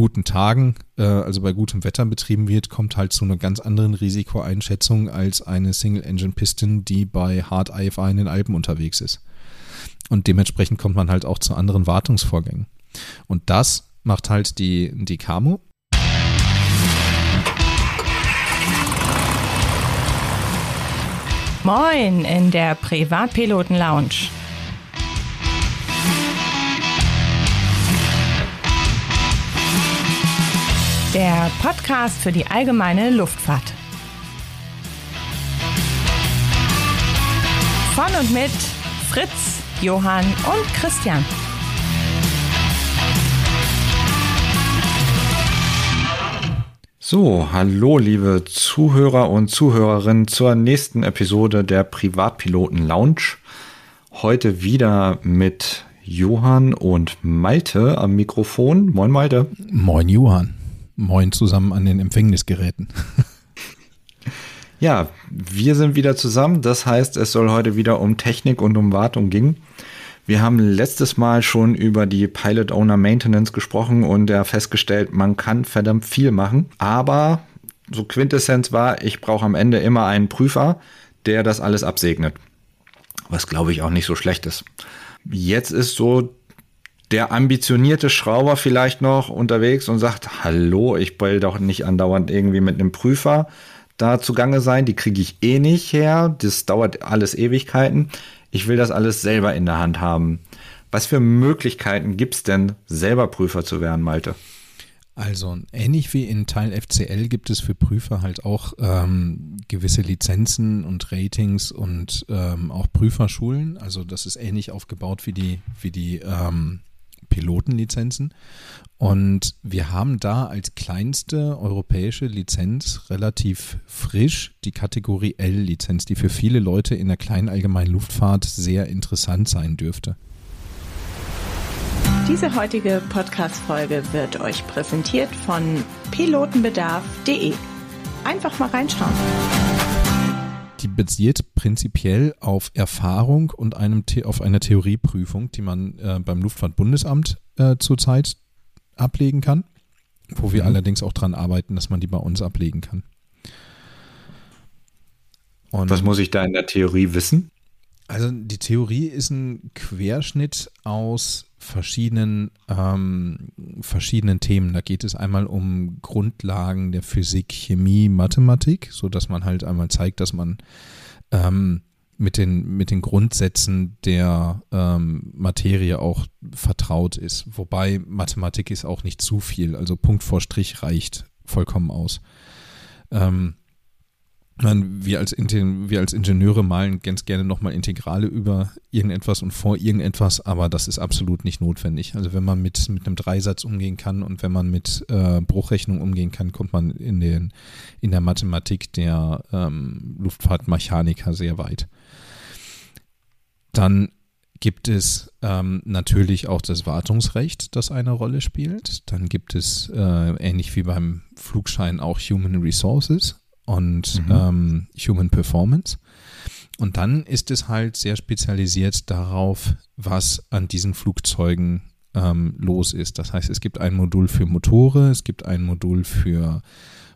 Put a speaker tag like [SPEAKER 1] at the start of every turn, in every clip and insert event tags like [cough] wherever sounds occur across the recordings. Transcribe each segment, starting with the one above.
[SPEAKER 1] guten Tagen, äh, also bei gutem Wetter betrieben wird, kommt halt zu einer ganz anderen Risikoeinschätzung als eine Single-Engine-Piston, die bei Hard IFI in den Alpen unterwegs ist. Und dementsprechend kommt man halt auch zu anderen Wartungsvorgängen. Und das macht halt die, die Camo.
[SPEAKER 2] Moin in der Privatpiloten-Lounge. Der Podcast für die allgemeine Luftfahrt. Von und mit Fritz, Johann und Christian.
[SPEAKER 3] So, hallo liebe Zuhörer und Zuhörerinnen zur nächsten Episode der Privatpiloten Lounge. Heute wieder mit Johann und Malte am Mikrofon. Moin Malte.
[SPEAKER 1] Moin Johann. Moin zusammen an den Empfängnisgeräten. [laughs]
[SPEAKER 3] ja, wir sind wieder zusammen. Das heißt, es soll heute wieder um Technik und um Wartung gehen. Wir haben letztes Mal schon über die Pilot Owner Maintenance gesprochen und ja festgestellt, man kann verdammt viel machen. Aber so Quintessenz war, ich brauche am Ende immer einen Prüfer, der das alles absegnet. Was glaube ich auch nicht so schlecht ist. Jetzt ist so der ambitionierte Schrauber vielleicht noch unterwegs und sagt, hallo, ich will doch nicht andauernd irgendwie mit einem Prüfer da zugange sein, die kriege ich eh nicht her, das dauert alles Ewigkeiten. Ich will das alles selber in der Hand haben. Was für Möglichkeiten gibt es denn, selber Prüfer zu werden, Malte?
[SPEAKER 1] Also ähnlich wie in Teil FCL gibt es für Prüfer halt auch ähm, gewisse Lizenzen und Ratings und ähm, auch Prüferschulen. Also das ist ähnlich aufgebaut wie die, wie die ähm, Pilotenlizenzen. Und wir haben da als kleinste europäische Lizenz relativ frisch die Kategorie L-Lizenz, die für viele Leute in der kleinen allgemeinen Luftfahrt sehr interessant sein dürfte.
[SPEAKER 2] Diese heutige Podcast-Folge wird euch präsentiert von pilotenbedarf.de. Einfach mal reinschauen
[SPEAKER 1] die basiert prinzipiell auf Erfahrung und einem auf einer Theorieprüfung, die man äh, beim Luftfahrtbundesamt äh, zurzeit ablegen kann, wo wir mhm. allerdings auch daran arbeiten, dass man die bei uns ablegen kann.
[SPEAKER 3] Und Was muss ich da in der Theorie wissen?
[SPEAKER 1] Also die Theorie ist ein Querschnitt aus verschiedenen, ähm, verschiedenen Themen. Da geht es einmal um Grundlagen der Physik, Chemie, Mathematik, so dass man halt einmal zeigt, dass man ähm, mit den, mit den Grundsätzen der ähm, Materie auch vertraut ist. Wobei Mathematik ist auch nicht zu viel. Also Punkt vor Strich reicht vollkommen aus. Ähm, man, wir, als, wir als Ingenieure malen ganz gerne nochmal Integrale über irgendetwas und vor irgendetwas, aber das ist absolut nicht notwendig. Also wenn man mit, mit einem Dreisatz umgehen kann und wenn man mit äh, Bruchrechnung umgehen kann, kommt man in, den, in der Mathematik der ähm, Luftfahrtmechaniker sehr weit. Dann gibt es ähm, natürlich auch das Wartungsrecht, das eine Rolle spielt. Dann gibt es äh, ähnlich wie beim Flugschein auch Human Resources und mhm. ähm, Human Performance. Und dann ist es halt sehr spezialisiert darauf, was an diesen Flugzeugen ähm, los ist. Das heißt, es gibt ein Modul für Motore, es gibt ein Modul für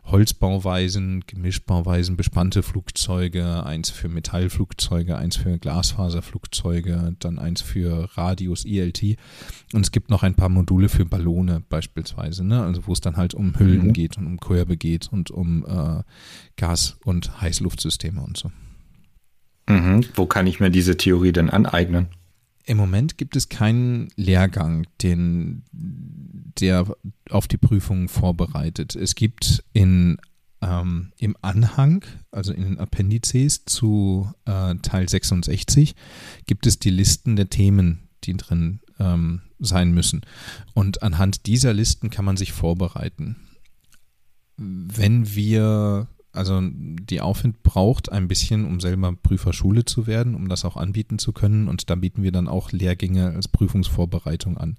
[SPEAKER 1] Holzbauweisen, Gemischbauweisen, bespannte Flugzeuge, eins für Metallflugzeuge, eins für Glasfaserflugzeuge, dann eins für Radius ILT und es gibt noch ein paar Module für Ballone beispielsweise, ne? also wo es dann halt um Hüllen mhm. geht und um Körbe geht und um äh, Gas- und Heißluftsysteme und so.
[SPEAKER 3] Mhm. Wo kann ich mir diese Theorie denn aneignen?
[SPEAKER 1] Im Moment gibt es keinen Lehrgang, den, der auf die Prüfung vorbereitet. Es gibt in, ähm, im Anhang, also in den Appendices zu äh, Teil 66, gibt es die Listen der Themen, die drin ähm, sein müssen. Und anhand dieser Listen kann man sich vorbereiten. Wenn wir also die Aufwind braucht ein bisschen, um selber Prüferschule zu werden, um das auch anbieten zu können. Und da bieten wir dann auch Lehrgänge als Prüfungsvorbereitung an.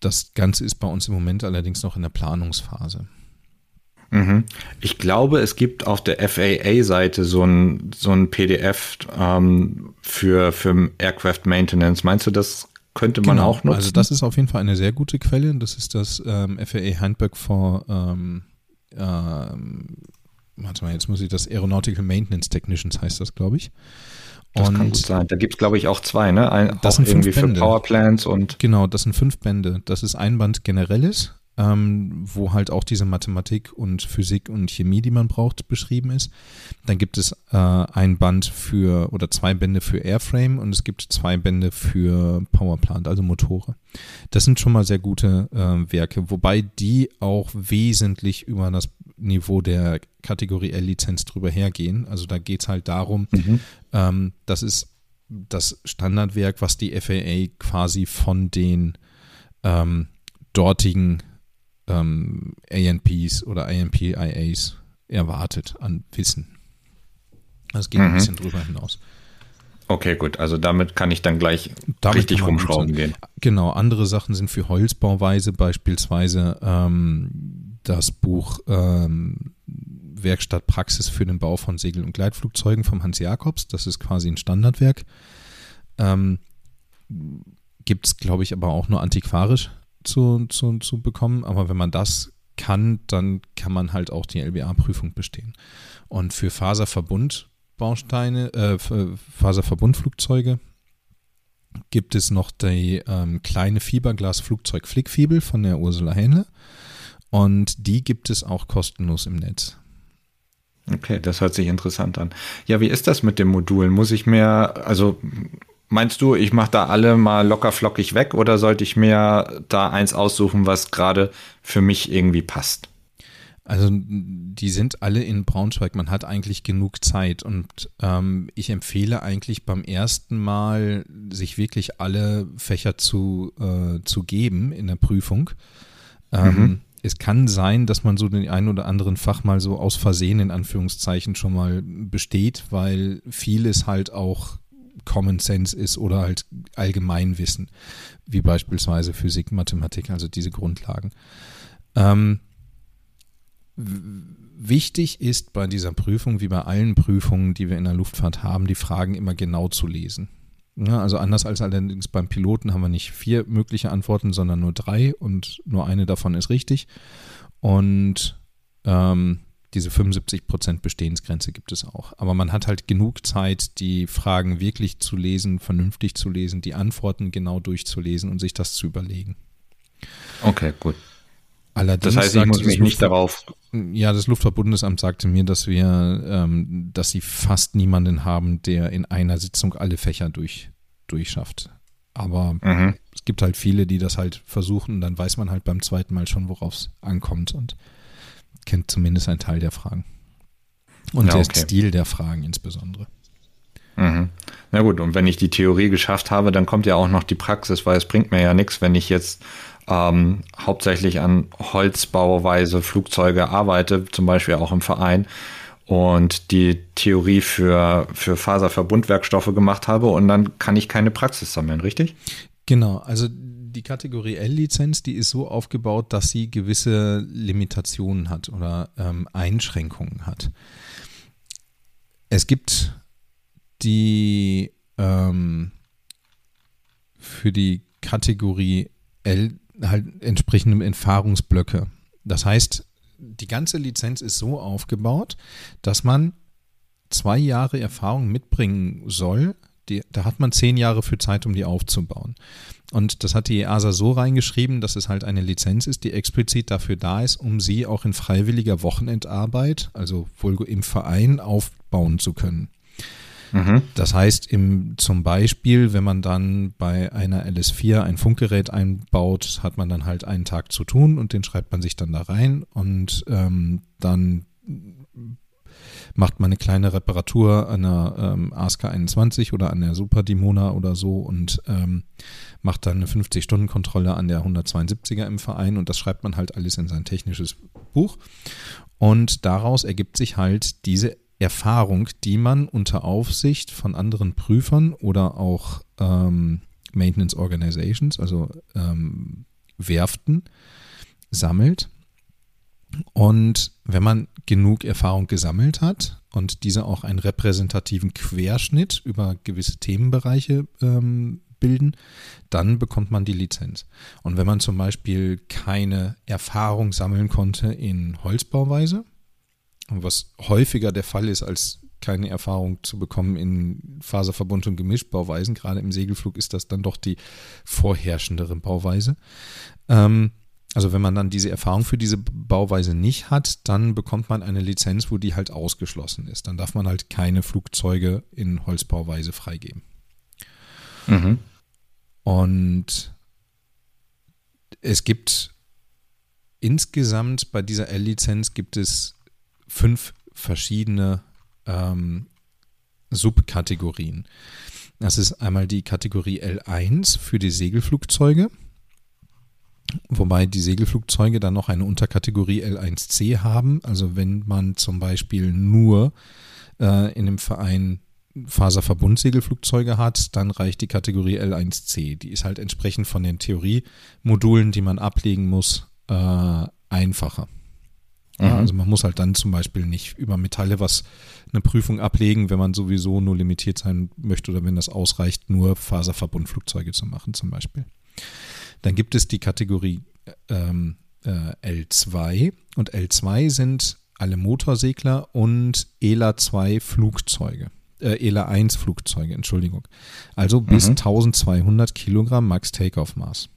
[SPEAKER 1] Das Ganze ist bei uns im Moment allerdings noch in der Planungsphase.
[SPEAKER 3] Mhm. Ich glaube, es gibt auf der FAA-Seite so ein, so ein PDF ähm, für, für Aircraft Maintenance. Meinst du, das könnte man
[SPEAKER 1] genau.
[SPEAKER 3] auch nutzen.
[SPEAKER 1] Also das ist auf jeden Fall eine sehr gute Quelle. Das ist das ähm, FAA Handbook for ähm, ähm, warte mal, jetzt muss ich das Aeronautical Maintenance Technicians heißt das, glaube ich.
[SPEAKER 3] Das kann gut sein. Da gibt es, glaube ich, auch zwei, ne? Ein,
[SPEAKER 1] das sind
[SPEAKER 3] irgendwie
[SPEAKER 1] fünf Bände.
[SPEAKER 3] für Powerplants und.
[SPEAKER 1] Genau, das sind fünf Bände. Das ist ein Band generelles, ähm, wo halt auch diese Mathematik und Physik und Chemie, die man braucht, beschrieben ist. Dann gibt es äh, ein Band für oder zwei Bände für Airframe und es gibt zwei Bände für Powerplant, also Motore. Das sind schon mal sehr gute äh, Werke, wobei die auch wesentlich über das Niveau der Kategorie L-Lizenz drüber hergehen. Also da geht es halt darum,
[SPEAKER 3] Mhm.
[SPEAKER 1] ähm, das ist das Standardwerk, was die FAA quasi von den ähm, dortigen ähm, ANPs oder ANPIAs erwartet an Wissen. Das geht ein
[SPEAKER 3] Mhm.
[SPEAKER 1] bisschen drüber hinaus.
[SPEAKER 3] Okay, gut. Also damit kann ich dann gleich
[SPEAKER 1] Damit
[SPEAKER 3] richtig rumschrauben gehen.
[SPEAKER 1] Genau, andere Sachen sind für Holzbauweise, beispielsweise ähm, das Buch ähm, Werkstatt Praxis für den Bau von Segel- und Gleitflugzeugen vom Hans Jakobs. Das ist quasi ein Standardwerk. Ähm, Gibt es, glaube ich, aber auch nur antiquarisch zu, zu, zu bekommen. Aber wenn man das kann, dann kann man halt auch die LBA-Prüfung bestehen. Und für Faserverbundbausteine, äh, Faserverbundflugzeuge gibt es noch die ähm, kleine Fiberglas-Flugzeug Flickfibel von der Ursula Hähnle. Und die gibt es auch kostenlos im Netz.
[SPEAKER 3] Okay, das hört sich interessant an. Ja, wie ist das mit den Modulen? Muss ich mir, also meinst du, ich mache da alle mal locker flockig weg oder sollte ich mir da eins aussuchen, was gerade für mich irgendwie passt?
[SPEAKER 1] Also die sind alle in Braunschweig. Man hat eigentlich genug Zeit und ähm, ich empfehle eigentlich beim ersten Mal sich wirklich alle Fächer zu, äh, zu geben in der Prüfung. Ähm,
[SPEAKER 3] Mhm.
[SPEAKER 1] Es kann sein, dass man so den einen oder anderen Fach mal so aus Versehen in Anführungszeichen schon mal besteht, weil vieles halt auch Common Sense ist oder halt Allgemeinwissen, wie beispielsweise Physik, Mathematik, also diese Grundlagen. Ähm, Wichtig ist bei dieser Prüfung, wie bei allen Prüfungen, die wir in der Luftfahrt haben, die Fragen immer genau zu lesen. Also anders als allerdings beim Piloten haben wir nicht vier mögliche Antworten, sondern nur drei und nur eine davon ist richtig. Und ähm, diese 75% Bestehensgrenze gibt es auch. Aber man hat halt genug Zeit, die Fragen wirklich zu lesen, vernünftig zu lesen, die Antworten genau durchzulesen und sich das zu überlegen.
[SPEAKER 3] Okay, gut.
[SPEAKER 1] Allerdings
[SPEAKER 3] Das heißt, ich muss mich nicht darauf.
[SPEAKER 1] Ja, das Luftfahrtbundesamt sagte mir, dass wir, ähm, dass sie fast niemanden haben, der in einer Sitzung alle Fächer durch, durchschafft. Aber
[SPEAKER 3] Mhm.
[SPEAKER 1] es gibt halt viele, die das halt versuchen, dann weiß man halt beim zweiten Mal schon, worauf es ankommt und kennt zumindest einen Teil der Fragen. Und
[SPEAKER 3] Ja,
[SPEAKER 1] der
[SPEAKER 3] okay.
[SPEAKER 1] Stil der Fragen insbesondere.
[SPEAKER 3] Mhm. Na gut, und wenn ich die Theorie geschafft habe, dann kommt ja auch noch die Praxis, weil es bringt mir ja nichts, wenn ich jetzt ähm, hauptsächlich an Holzbauweise Flugzeuge arbeite, zum Beispiel auch im Verein, und die Theorie für, für Faserverbundwerkstoffe gemacht habe und dann kann ich keine Praxis sammeln, richtig?
[SPEAKER 1] Genau, also die Kategorie L-Lizenz, die ist so aufgebaut, dass sie gewisse Limitationen hat oder ähm, Einschränkungen hat. Es gibt die ähm, für die Kategorie L halt entsprechende Erfahrungsblöcke. Das heißt, die ganze Lizenz ist so aufgebaut, dass man zwei Jahre Erfahrung mitbringen soll. Die, da hat man zehn Jahre für Zeit, um die aufzubauen. Und das hat die EASA so reingeschrieben, dass es halt eine Lizenz ist, die explizit dafür da ist, um sie auch in freiwilliger Wochenendarbeit, also wohl im Verein, aufbauen zu können.
[SPEAKER 3] Mhm.
[SPEAKER 1] Das heißt, im, zum Beispiel, wenn man dann bei einer LS4 ein Funkgerät einbaut, hat man dann halt einen Tag zu tun und den schreibt man sich dann da rein und ähm, dann macht man eine kleine Reparatur an der ähm, ASK 21 oder an der Super Dimona oder so und ähm, macht dann eine 50-Stunden-Kontrolle an der 172er im Verein und das schreibt man halt alles in sein technisches Buch. Und daraus ergibt sich halt diese Erfahrung, die man unter Aufsicht von anderen Prüfern oder auch ähm, Maintenance Organizations, also ähm, Werften, sammelt. Und wenn man genug Erfahrung gesammelt hat und diese auch einen repräsentativen Querschnitt über gewisse Themenbereiche ähm, abbilden, dann bekommt man die Lizenz. Und wenn man zum Beispiel keine Erfahrung sammeln konnte in Holzbauweise, was häufiger der Fall ist, als keine Erfahrung zu bekommen in Faserverbund und Gemischbauweisen, gerade im Segelflug ist das dann doch die vorherrschendere Bauweise. Ähm, also wenn man dann diese Erfahrung für diese Bauweise nicht hat, dann bekommt man eine Lizenz, wo die halt ausgeschlossen ist. Dann darf man halt keine Flugzeuge in Holzbauweise freigeben. Mhm. Und es gibt insgesamt bei dieser L-Lizenz gibt es fünf verschiedene ähm, Subkategorien. Das ist einmal die Kategorie L1 für die Segelflugzeuge. Wobei die Segelflugzeuge dann noch eine Unterkategorie L1C haben. Also wenn man zum Beispiel nur äh, in dem Verein Faserverbundsegelflugzeuge hat, dann reicht die Kategorie L1C. Die ist halt entsprechend von den Theoriemodulen, die man ablegen muss, äh, einfacher. Mhm. also man muss halt dann zum Beispiel nicht über Metalle was eine Prüfung ablegen, wenn man sowieso nur limitiert sein möchte oder wenn das ausreicht, nur Faserverbundflugzeuge zu machen zum Beispiel. Dann gibt es die Kategorie ähm, äh, L2 und L2 sind alle Motorsegler und ELA 2 Flugzeuge. Äh, ELA 1 Flugzeuge, Entschuldigung. Also bis mhm. 1200 Kilogramm Max Takeoff Maß.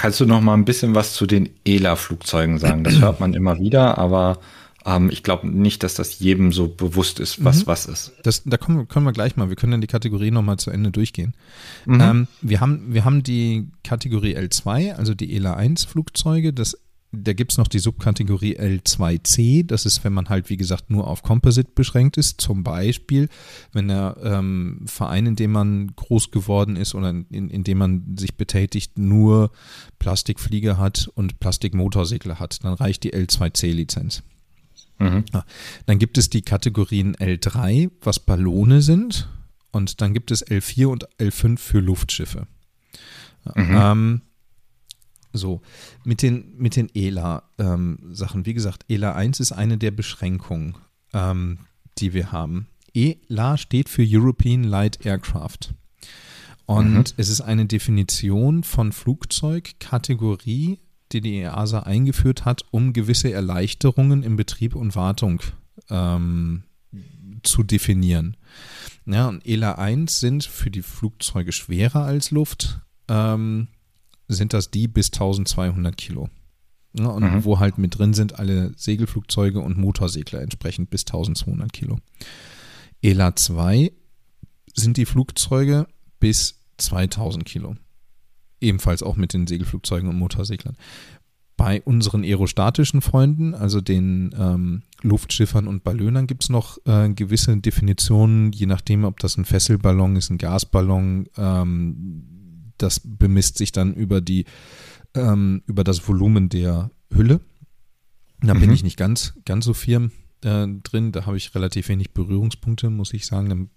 [SPEAKER 3] Kannst du noch mal ein bisschen was zu den ELA-Flugzeugen sagen? Das hört man immer wieder, aber ähm, ich glaube nicht, dass das jedem so bewusst ist, was mhm. was ist.
[SPEAKER 1] Das, da kommen, können wir gleich mal, wir können dann die Kategorie nochmal zu Ende durchgehen. Mhm. Ähm, wir, haben, wir haben die Kategorie L2, also die ELA 1 Flugzeuge. Das da gibt es noch die Subkategorie L2C. Das ist, wenn man halt, wie gesagt, nur auf Composite beschränkt ist. Zum Beispiel, wenn der ähm, Verein, in dem man groß geworden ist oder in, in dem man sich betätigt, nur Plastikflieger hat und Plastikmotorsegler hat, dann reicht die L2C-Lizenz. Mhm. Ja. Dann gibt es die Kategorien L3, was Ballone sind. Und dann gibt es L4 und L5 für Luftschiffe. Mhm. Ähm, so, mit den, mit den ELA-Sachen. Ähm, Wie gesagt, ELA 1 ist eine der Beschränkungen, ähm, die wir haben. ELA steht für European Light Aircraft. Und mhm. es ist eine Definition von Flugzeugkategorie, die die EASA eingeführt hat, um gewisse Erleichterungen im Betrieb und Wartung ähm, zu definieren. Ja, und ELA 1 sind für die Flugzeuge schwerer als Luft. Ähm, sind das die bis 1200 Kilo. Ja, und mhm. wo halt mit drin sind alle Segelflugzeuge und Motorsegler entsprechend bis 1200 Kilo. ELA 2 sind die Flugzeuge bis 2000 Kilo. Ebenfalls auch mit den Segelflugzeugen und Motorseglern. Bei unseren aerostatischen Freunden, also den ähm, Luftschiffern und Ballonern, gibt es noch äh, gewisse Definitionen, je nachdem, ob das ein Fesselballon ist, ein Gasballon, ähm, das bemisst sich dann über die, ähm, über das Volumen der Hülle. Da mhm. bin ich nicht ganz, ganz so firm äh, drin. Da habe ich relativ wenig Berührungspunkte, muss ich sagen. Dann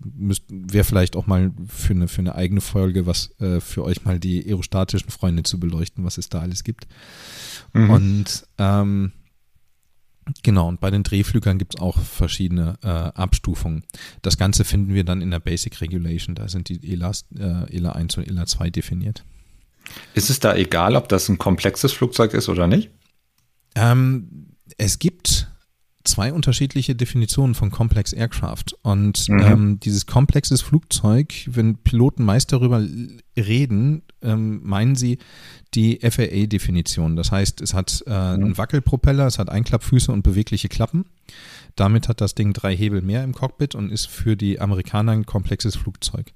[SPEAKER 1] wäre vielleicht auch mal für eine, für eine eigene Folge was äh, für euch mal die aerostatischen Freunde zu beleuchten, was es da alles gibt. Mhm. Und ähm, Genau, und bei den Drehflügern gibt es auch verschiedene äh, Abstufungen. Das Ganze finden wir dann in der Basic Regulation, da sind die ELAs, äh, ELA 1 und ELA 2 definiert.
[SPEAKER 3] Ist es da egal, ob das ein komplexes Flugzeug ist oder nicht?
[SPEAKER 1] Ähm, es gibt zwei unterschiedliche Definitionen von Complex Aircraft. Und mhm. ähm, dieses komplexes Flugzeug, wenn Piloten meist darüber reden, ähm, meinen sie die FAA-Definition. Das heißt, es hat äh, mhm. einen Wackelpropeller, es hat Einklappfüße und bewegliche Klappen. Damit hat das Ding drei Hebel mehr im Cockpit und ist für die Amerikaner ein komplexes Flugzeug.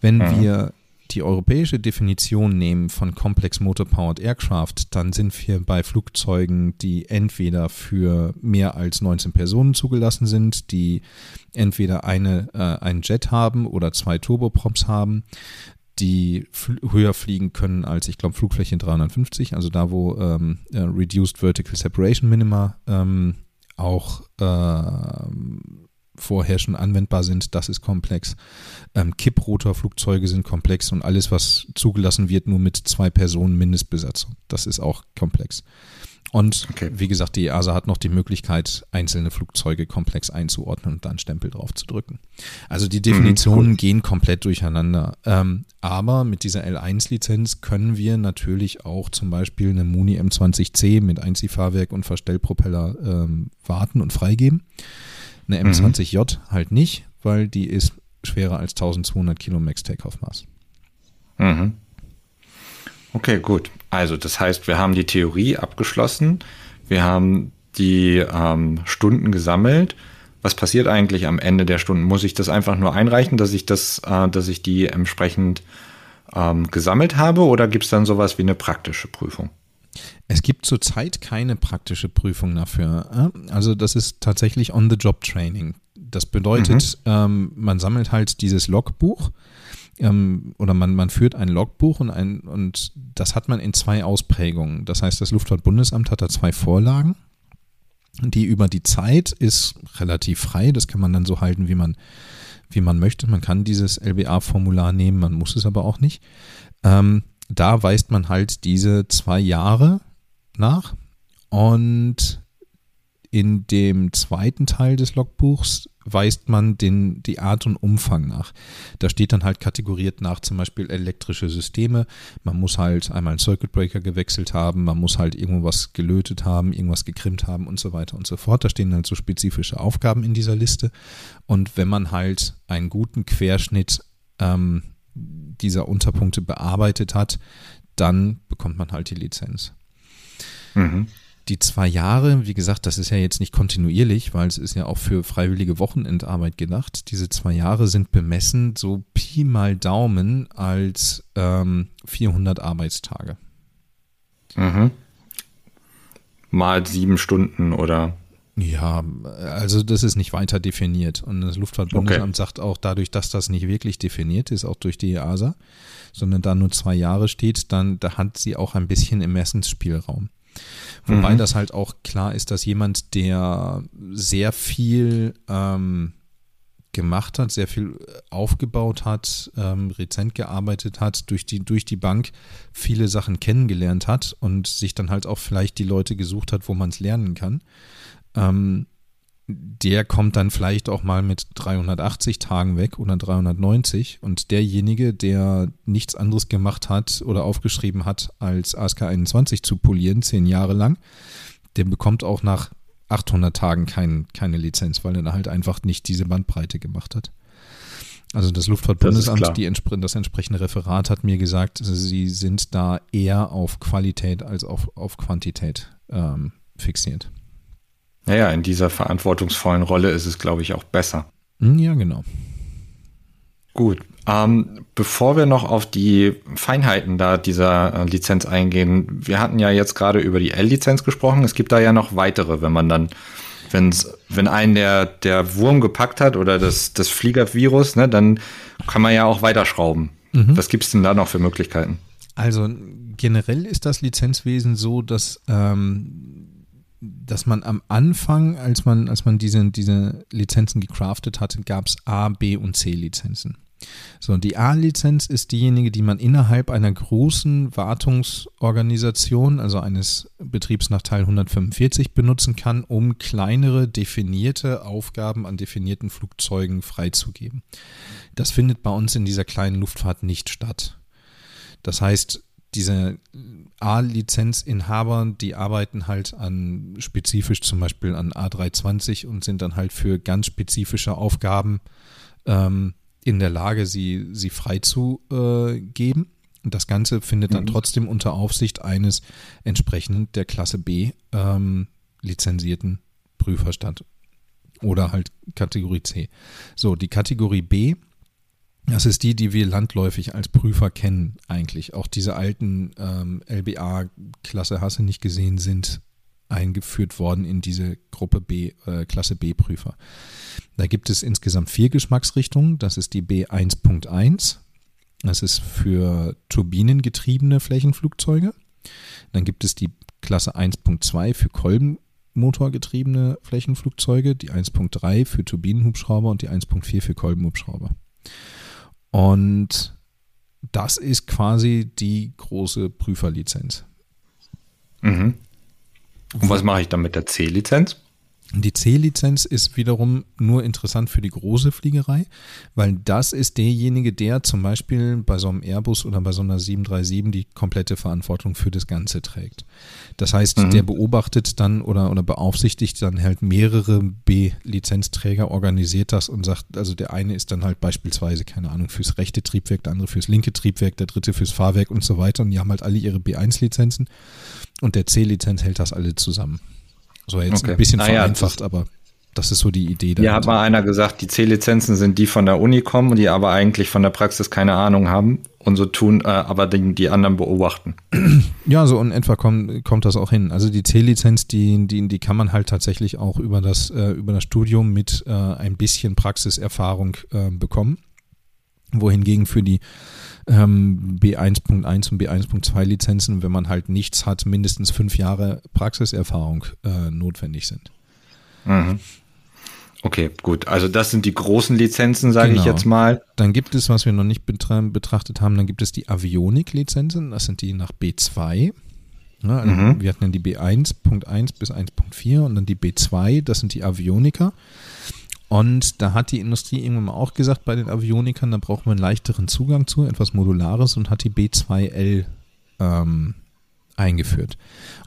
[SPEAKER 1] Wenn mhm. wir die europäische Definition nehmen von Complex Motor Powered Aircraft, dann sind wir bei Flugzeugen, die entweder für mehr als 19 Personen zugelassen sind, die entweder eine, äh, einen Jet haben oder zwei Turboprops haben, die höher fliegen können als, ich glaube, Flugfläche 350, also da, wo ähm, äh, Reduced Vertical Separation Minima ähm, auch äh, vorher schon anwendbar sind, das ist komplex. Ähm, Kipprotorflugzeuge sind komplex und alles, was zugelassen wird, nur mit zwei Personen Mindestbesatzung. Das ist auch komplex. Und okay. wie gesagt, die EASA hat noch die Möglichkeit, einzelne Flugzeuge komplex einzuordnen und dann Stempel drauf zu drücken. Also die Definitionen mhm, cool. gehen komplett durcheinander. Ähm, aber mit dieser L1-Lizenz können wir natürlich auch zum Beispiel eine Muni M20C mit Einziehfahrwerk und Verstellpropeller ähm, warten und freigeben. Eine M20J mhm. halt nicht, weil die ist schwerer als 1200 Kilo Max Takeoff Maß.
[SPEAKER 3] Mhm. Okay, gut. Also das heißt, wir haben die Theorie abgeschlossen, wir haben die ähm, Stunden gesammelt. Was passiert eigentlich am Ende der Stunden? Muss ich das einfach nur einreichen, dass ich das, äh, dass ich die entsprechend ähm, gesammelt habe, oder gibt es dann sowas wie eine praktische Prüfung?
[SPEAKER 1] Es gibt zurzeit keine praktische Prüfung dafür. Also das ist tatsächlich On-the-Job-Training. Das bedeutet, mhm. ähm, man sammelt halt dieses Logbuch ähm, oder man, man führt ein Logbuch und, ein, und das hat man in zwei Ausprägungen. Das heißt, das Luftfahrtbundesamt hat da zwei Vorlagen. Die über die Zeit ist relativ frei. Das kann man dann so halten, wie man, wie man möchte. Man kann dieses LBA-Formular nehmen, man muss es aber auch nicht. Ähm, da weist man halt diese zwei Jahre nach und in dem zweiten Teil des Logbuchs weist man den, die Art und Umfang nach. Da steht dann halt kategoriert nach zum Beispiel elektrische Systeme. Man muss halt einmal einen Circuit Breaker gewechselt haben, man muss halt irgendwas gelötet haben, irgendwas gekrimmt haben und so weiter und so fort. Da stehen halt so spezifische Aufgaben in dieser Liste. Und wenn man halt einen guten Querschnitt ähm, dieser Unterpunkte bearbeitet hat, dann bekommt man halt die Lizenz. Mhm die zwei Jahre, wie gesagt, das ist ja jetzt nicht kontinuierlich, weil es ist ja auch für freiwillige Wochenendarbeit gedacht. Diese zwei Jahre sind bemessen so Pi mal Daumen als ähm, 400 Arbeitstage.
[SPEAKER 3] Mhm. Mal sieben Stunden oder?
[SPEAKER 1] Ja, also das ist nicht weiter definiert. Und das Luftfahrtbundesamt okay. sagt auch, dadurch, dass das nicht wirklich definiert ist, auch durch die EASA, sondern da nur zwei Jahre steht, dann da hat sie auch ein bisschen Ermessensspielraum. Wobei mhm. das halt auch klar ist, dass jemand, der sehr viel ähm, gemacht hat, sehr viel aufgebaut hat, ähm, rezent gearbeitet hat, durch die, durch die Bank viele Sachen kennengelernt hat und sich dann halt auch vielleicht die Leute gesucht hat, wo man es lernen kann. Ähm, der kommt dann vielleicht auch mal mit 380 Tagen weg oder 390 und derjenige, der nichts anderes gemacht hat oder aufgeschrieben hat, als ASK 21 zu polieren, zehn Jahre lang, der bekommt auch nach 800 Tagen kein, keine Lizenz, weil er halt einfach nicht diese Bandbreite gemacht hat. Also das Luftfahrtbundesamt, das entsprechende Referat hat mir gesagt, sie sind da eher auf Qualität als auf, auf Quantität ähm, fixiert.
[SPEAKER 3] Naja, in dieser verantwortungsvollen Rolle ist es, glaube ich, auch besser.
[SPEAKER 1] Hm, ja, genau.
[SPEAKER 3] Gut. Ähm, bevor wir noch auf die Feinheiten da dieser äh, Lizenz eingehen, wir hatten ja jetzt gerade über die L-Lizenz gesprochen. Es gibt da ja noch weitere, wenn man dann, wenn's, wenn einen der, der Wurm gepackt hat oder das, das Fliegervirus, ne, dann kann man ja auch weiterschrauben. Mhm. Was gibt es denn da noch für Möglichkeiten?
[SPEAKER 1] Also generell ist das Lizenzwesen so, dass ähm, dass man am Anfang, als man, als man diese, diese Lizenzen gecraftet hatte, gab es A, B und C Lizenzen. So, die A-Lizenz ist diejenige, die man innerhalb einer großen Wartungsorganisation, also eines Betriebs nach Teil 145, benutzen kann, um kleinere definierte Aufgaben an definierten Flugzeugen freizugeben. Das findet bei uns in dieser kleinen Luftfahrt nicht statt. Das heißt, diese A-Lizenzinhaber, die arbeiten halt an spezifisch zum Beispiel an A320 und sind dann halt für ganz spezifische Aufgaben ähm, in der Lage, sie, sie freizugeben. Äh, und das Ganze findet dann mhm. trotzdem unter Aufsicht eines entsprechend der Klasse B ähm, lizenzierten Prüfer statt. Oder halt Kategorie C. So, die Kategorie B das ist die, die wir landläufig als Prüfer kennen, eigentlich. Auch diese alten ähm, LBA-Klasse Hasse nicht gesehen sind eingeführt worden in diese Gruppe B, äh, Klasse B-Prüfer. Da gibt es insgesamt vier Geschmacksrichtungen. Das ist die B1.1. Das ist für turbinengetriebene Flächenflugzeuge. Dann gibt es die Klasse 1.2 für Kolbenmotorgetriebene Flächenflugzeuge, die 1.3 für Turbinenhubschrauber und die 1.4 für Kolbenhubschrauber. Und das ist quasi die große Prüferlizenz.
[SPEAKER 3] Mhm. Und was mache ich dann mit der C-Lizenz?
[SPEAKER 1] Die C-Lizenz ist wiederum nur interessant für die große Fliegerei, weil das ist derjenige, der zum Beispiel bei so einem Airbus oder bei so einer 737 die komplette Verantwortung für das Ganze trägt. Das heißt, mhm. der beobachtet dann oder, oder beaufsichtigt dann halt mehrere B-Lizenzträger, organisiert das und sagt, also der eine ist dann halt beispielsweise, keine Ahnung, fürs rechte Triebwerk, der andere fürs linke Triebwerk, der dritte fürs Fahrwerk und so weiter und die haben halt alle ihre B1-Lizenzen und der C-Lizenz hält das alle zusammen. So jetzt okay. ein bisschen naja, vereinfacht, aber das ist so die Idee.
[SPEAKER 3] Hier hat mal einer gesagt, die C-Lizenzen sind die von der Uni kommen, die aber eigentlich von der Praxis keine Ahnung haben und so tun, äh, aber die, die, anderen beobachten. [clears throat]
[SPEAKER 1] Ja, so in etwa kommt, kommt das auch hin. Also die C-Lizenz, die, die, die kann man halt tatsächlich auch über das, äh, über das Studium mit äh, ein bisschen Praxiserfahrung äh, bekommen. Wohingegen für die ähm, B1.1 und B1.2 Lizenzen, wenn man halt nichts hat, mindestens fünf Jahre Praxiserfahrung äh, notwendig sind.
[SPEAKER 3] Mhm. Okay, gut. Also das sind die großen Lizenzen, sage genau. ich jetzt mal.
[SPEAKER 1] Dann gibt es, was wir noch nicht betrachtet haben, dann gibt es die Avionik-Lizenzen. Das sind die nach B2. Ja, also mhm. Wir hatten dann die B1.1 bis 1.4 und dann die B2, das sind die Avioniker. Und da hat die Industrie irgendwann mal auch gesagt, bei den Avionikern, da braucht man einen leichteren Zugang zu, etwas Modulares und hat die B2L ähm, eingeführt.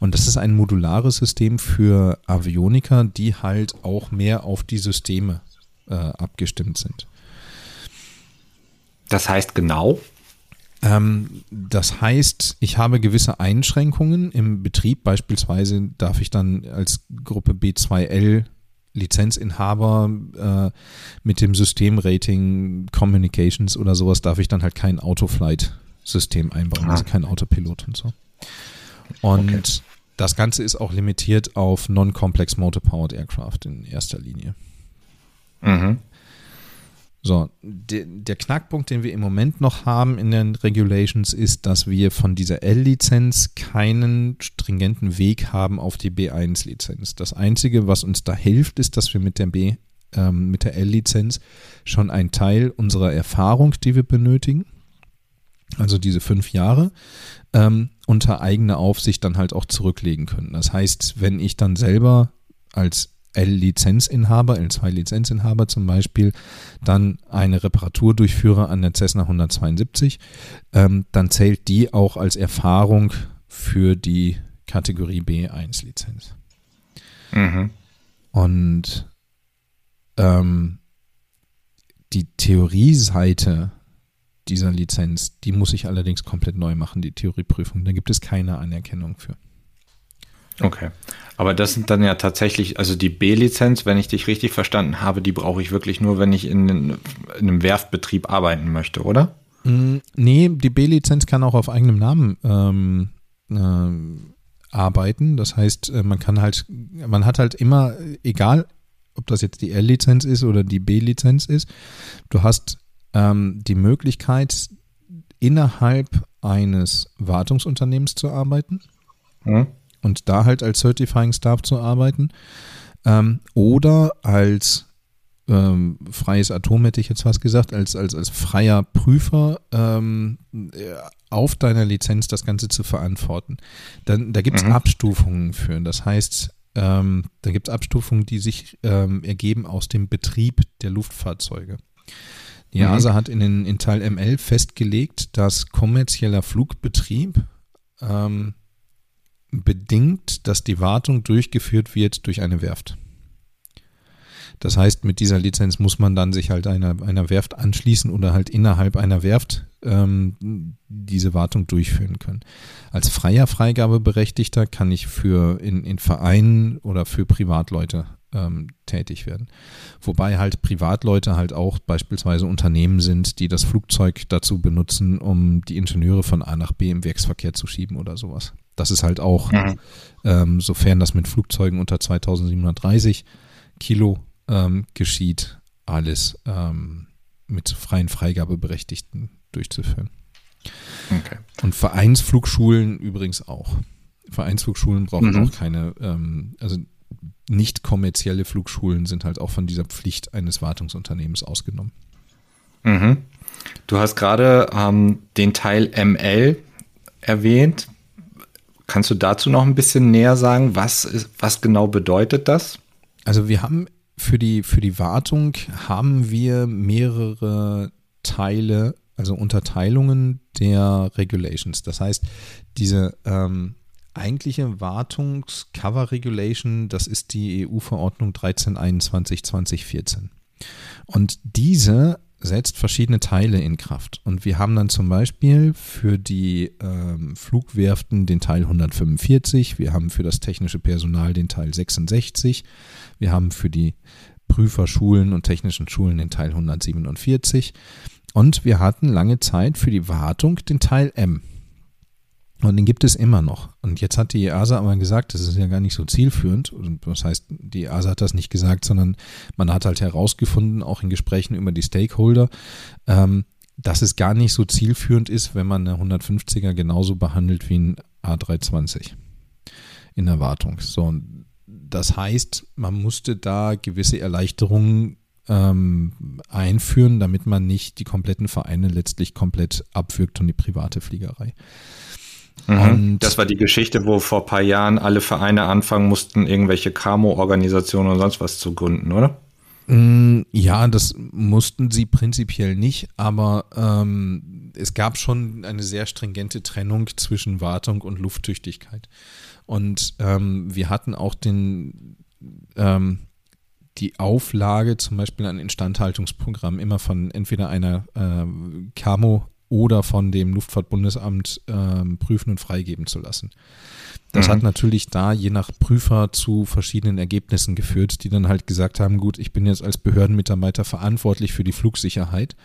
[SPEAKER 1] Und das ist ein modulares System für Avioniker, die halt auch mehr auf die Systeme äh, abgestimmt sind.
[SPEAKER 3] Das heißt genau?
[SPEAKER 1] Ähm, das heißt, ich habe gewisse Einschränkungen im Betrieb. Beispielsweise darf ich dann als Gruppe B2L Lizenzinhaber äh, mit dem Systemrating Communications oder sowas darf ich dann halt kein Autoflight-System einbauen, ah. also kein Autopilot und so. Und okay. das Ganze ist auch limitiert auf Non-Complex Motor-Powered Aircraft in erster Linie. Mhm. So, de, der Knackpunkt, den wir im Moment noch haben in den Regulations, ist, dass wir von dieser L-Lizenz keinen stringenten Weg haben auf die B1-Lizenz. Das Einzige, was uns da hilft, ist, dass wir mit der B, ähm, mit der L-Lizenz schon einen Teil unserer Erfahrung, die wir benötigen, also diese fünf Jahre, ähm, unter eigener Aufsicht dann halt auch zurücklegen können. Das heißt, wenn ich dann selber als L-Lizenzinhaber, L2-Lizenzinhaber zum Beispiel, dann eine Reparatur durchführe an der Cessna 172, ähm, dann zählt die auch als Erfahrung für die Kategorie B1-Lizenz. Mhm. Und ähm, die Theorieseite dieser Lizenz, die muss ich allerdings komplett neu machen, die Theorieprüfung. Da gibt es keine Anerkennung für.
[SPEAKER 3] Okay. Aber das sind dann ja tatsächlich, also die B-Lizenz, wenn ich dich richtig verstanden habe, die brauche ich wirklich nur, wenn ich in, in einem Werftbetrieb arbeiten möchte, oder?
[SPEAKER 1] Mm, nee, die B-Lizenz kann auch auf eigenem Namen ähm, ähm, arbeiten. Das heißt, äh, man kann halt, man hat halt immer, egal ob das jetzt die L-Lizenz ist oder die B-Lizenz ist, du hast ähm, die Möglichkeit, innerhalb eines Wartungsunternehmens zu arbeiten. Hm und da halt als Certifying Staff zu arbeiten ähm, oder als ähm, freies Atom hätte ich jetzt fast gesagt, als, als, als freier Prüfer ähm, auf deiner Lizenz das Ganze zu verantworten. Dann, da gibt es mhm. Abstufungen für. Das heißt, ähm, da gibt es Abstufungen, die sich ähm, ergeben aus dem Betrieb der Luftfahrzeuge. Die EASA mhm. hat in, den, in Teil ML festgelegt, dass kommerzieller Flugbetrieb ähm, bedingt, dass die Wartung durchgeführt wird durch eine Werft. Das heißt, mit dieser Lizenz muss man dann sich halt einer, einer Werft anschließen oder halt innerhalb einer Werft ähm, diese Wartung durchführen können. Als freier Freigabeberechtigter kann ich für in, in Vereinen oder für Privatleute ähm, tätig werden. Wobei halt Privatleute halt auch beispielsweise Unternehmen sind, die das Flugzeug dazu benutzen, um die Ingenieure von A nach B im Werksverkehr zu schieben oder sowas. Das ist halt auch, mhm. ähm, sofern das mit Flugzeugen unter 2730 Kilo ähm, geschieht, alles ähm, mit freien Freigabeberechtigten durchzuführen. Okay. Und Vereinsflugschulen übrigens auch. Vereinsflugschulen brauchen mhm. auch keine, ähm, also nicht kommerzielle Flugschulen sind halt auch von dieser Pflicht eines Wartungsunternehmens ausgenommen.
[SPEAKER 3] Mhm. Du hast gerade ähm, den Teil ML erwähnt. Kannst du dazu noch ein bisschen näher sagen? Was, ist, was genau bedeutet das?
[SPEAKER 1] Also wir haben für die, für die Wartung haben wir mehrere Teile, also Unterteilungen der Regulations. Das heißt, diese ähm, eigentliche Wartungs-Cover-Regulation, das ist die EU-Verordnung 1321-2014. Und diese setzt verschiedene Teile in Kraft. Und wir haben dann zum Beispiel für die ähm, Flugwerften den Teil 145, wir haben für das technische Personal den Teil 66, wir haben für die Prüferschulen und technischen Schulen den Teil 147 und wir hatten lange Zeit für die Wartung den Teil M. Und den gibt es immer noch. Und jetzt hat die EASA aber gesagt, das ist ja gar nicht so zielführend. Das heißt, die EASA hat das nicht gesagt, sondern man hat halt herausgefunden, auch in Gesprächen über die Stakeholder, ähm, dass es gar nicht so zielführend ist, wenn man eine 150er genauso behandelt wie ein A320 in der Wartung. So, das heißt, man musste da gewisse Erleichterungen ähm, einführen, damit man nicht die kompletten Vereine letztlich komplett abwürgt und die private Fliegerei.
[SPEAKER 3] Mhm. das war die Geschichte, wo vor ein paar Jahren alle Vereine anfangen mussten, irgendwelche Camo-Organisationen und sonst was zu gründen, oder?
[SPEAKER 1] Mm, ja, das mussten sie prinzipiell nicht, aber ähm, es gab schon eine sehr stringente Trennung zwischen Wartung und Lufttüchtigkeit. Und ähm, wir hatten auch den, ähm, die Auflage, zum Beispiel ein Instandhaltungsprogramm, immer von entweder einer äh, Camo oder von dem Luftfahrtbundesamt ähm, prüfen und freigeben zu lassen. Das mhm. hat natürlich da je nach Prüfer zu verschiedenen Ergebnissen geführt, die dann halt gesagt haben, gut, ich bin jetzt als Behördenmitarbeiter verantwortlich für die Flugsicherheit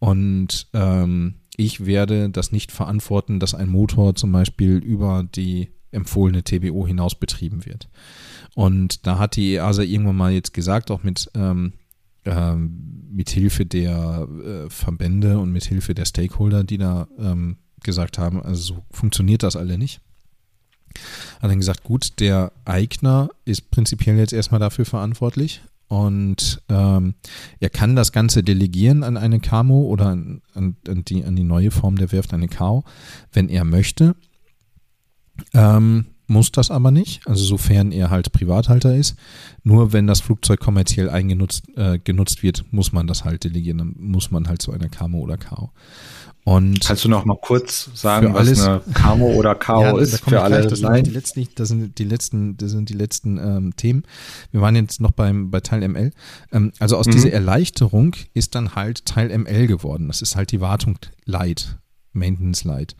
[SPEAKER 1] und ähm, ich werde das nicht verantworten, dass ein Motor zum Beispiel über die empfohlene TBO hinaus betrieben wird. Und da hat die EASA irgendwann mal jetzt gesagt, auch mit ähm, ähm, mithilfe der äh, Verbände und mithilfe der Stakeholder, die da ähm, gesagt haben, also so funktioniert das alle nicht. Hat dann gesagt, gut, der Eigner ist prinzipiell jetzt erstmal dafür verantwortlich und ähm, er kann das Ganze delegieren an eine Camo oder an, an, an, die, an die neue Form der Werft, eine KO, wenn er möchte. Ähm, muss das aber nicht, also sofern er halt Privathalter ist. Nur wenn das Flugzeug kommerziell eingenutzt äh, genutzt wird, muss man das halt delegieren, dann muss man halt zu einer Camo oder KO. Und
[SPEAKER 3] Kannst du noch mal kurz sagen, alles, was eine Camo oder KO [laughs] ja, ist
[SPEAKER 1] für alle? Das sind die letzten, das sind die letzten, das sind die letzten ähm, Themen. Wir waren jetzt noch beim bei Teil ML. Ähm, also aus mhm. dieser Erleichterung ist dann halt Teil ML geworden. Das ist halt die Wartung Light, Maintenance Light.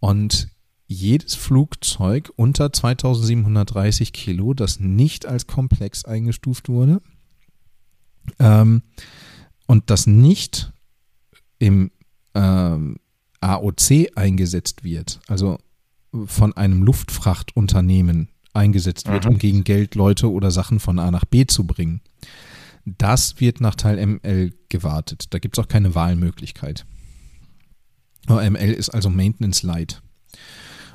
[SPEAKER 1] Und jedes Flugzeug unter 2730 Kilo, das nicht als komplex eingestuft wurde ähm, und das nicht im ähm, AOC eingesetzt wird, also von einem Luftfrachtunternehmen eingesetzt wird, mhm. um gegen Geld Leute oder Sachen von A nach B zu bringen. Das wird nach Teil ML gewartet. Da gibt es auch keine Wahlmöglichkeit. ML ist also Maintenance Light.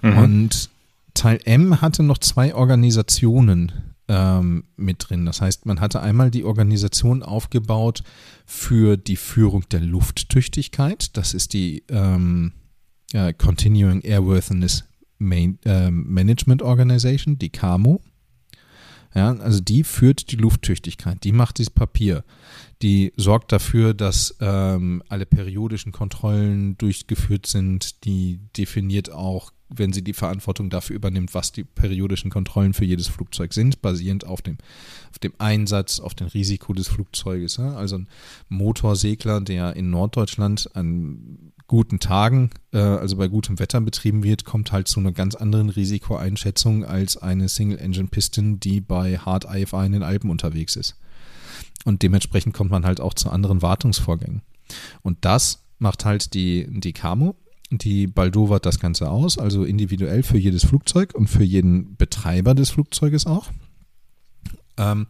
[SPEAKER 1] Mhm. Und Teil M hatte noch zwei Organisationen ähm, mit drin. Das heißt, man hatte einmal die Organisation aufgebaut für die Führung der Lufttüchtigkeit. Das ist die ähm, äh, Continuing Airworthiness Main, äh, Management Organization, die CAMO. Ja, also die führt die Lufttüchtigkeit, die macht dieses Papier, die sorgt dafür, dass ähm, alle periodischen Kontrollen durchgeführt sind, die definiert auch wenn sie die Verantwortung dafür übernimmt, was die periodischen Kontrollen für jedes Flugzeug sind, basierend auf dem, auf dem Einsatz, auf dem Risiko des Flugzeuges. Also ein Motorsegler, der in Norddeutschland an guten Tagen, äh, also bei gutem Wetter betrieben wird, kommt halt zu einer ganz anderen Risikoeinschätzung als eine Single-Engine-Piston, die bei Hard IFI in den Alpen unterwegs ist. Und dementsprechend kommt man halt auch zu anderen Wartungsvorgängen. Und das macht halt die, die Camo die baldowert das Ganze aus, also individuell für jedes Flugzeug und für jeden Betreiber des Flugzeuges auch. Ähm,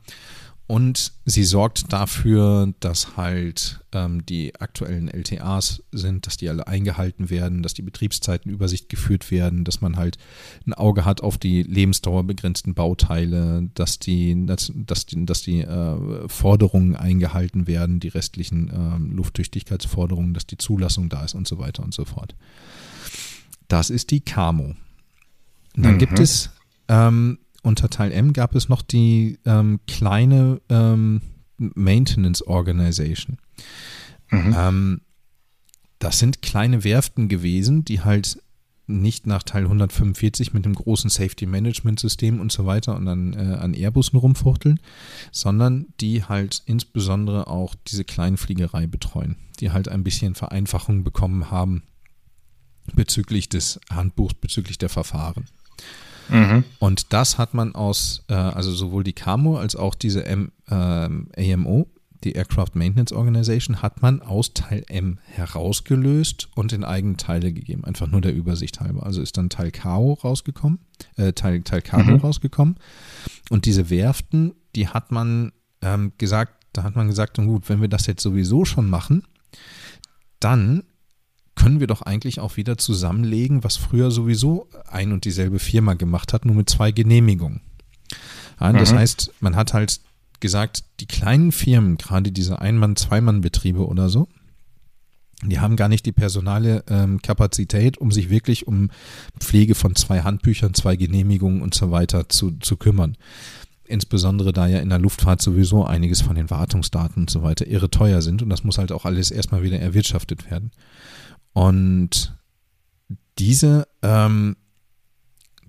[SPEAKER 1] und sie sorgt dafür, dass halt ähm, die aktuellen LTAs sind, dass die alle eingehalten werden, dass die Betriebszeiten Übersicht geführt werden, dass man halt ein Auge hat auf die lebensdauerbegrenzten Bauteile, dass die, dass, dass die, dass die äh, Forderungen eingehalten werden, die restlichen äh, Lufttüchtigkeitsforderungen, dass die Zulassung da ist und so weiter und so fort. Das ist die CAMO. dann mhm. gibt es ähm, unter Teil M gab es noch die ähm, kleine ähm, Maintenance Organization. Mhm. Ähm, das sind kleine Werften gewesen, die halt nicht nach Teil 145 mit dem großen Safety Management System und so weiter und dann äh, an Airbussen rumfuchteln, sondern die halt insbesondere auch diese Kleinfliegerei betreuen, die halt ein bisschen Vereinfachung bekommen haben bezüglich des Handbuchs, bezüglich der Verfahren. Mhm. Und das hat man aus, äh, also sowohl die CAMO als auch diese M, äh, AMO die Aircraft Maintenance Organization, hat man aus Teil M herausgelöst und in eigene Teile gegeben. Einfach nur der Übersicht halber. Also ist dann Teil KO rausgekommen, äh, Teil, Teil Cargo mhm. rausgekommen. Und diese Werften, die hat man ähm, gesagt, da hat man gesagt, gut, wenn wir das jetzt sowieso schon machen, dann können wir doch eigentlich auch wieder zusammenlegen, was früher sowieso ein und dieselbe Firma gemacht hat, nur mit zwei Genehmigungen. Ja, das mhm. heißt, man hat halt gesagt, die kleinen Firmen, gerade diese Ein-Mann-, Zweimann-Betriebe oder so, die haben gar nicht die personale ähm, Kapazität, um sich wirklich um Pflege von zwei Handbüchern, zwei Genehmigungen und so weiter zu, zu kümmern. Insbesondere da ja in der Luftfahrt sowieso einiges von den Wartungsdaten und so weiter irre teuer sind und das muss halt auch alles erstmal wieder erwirtschaftet werden. Und diese ähm,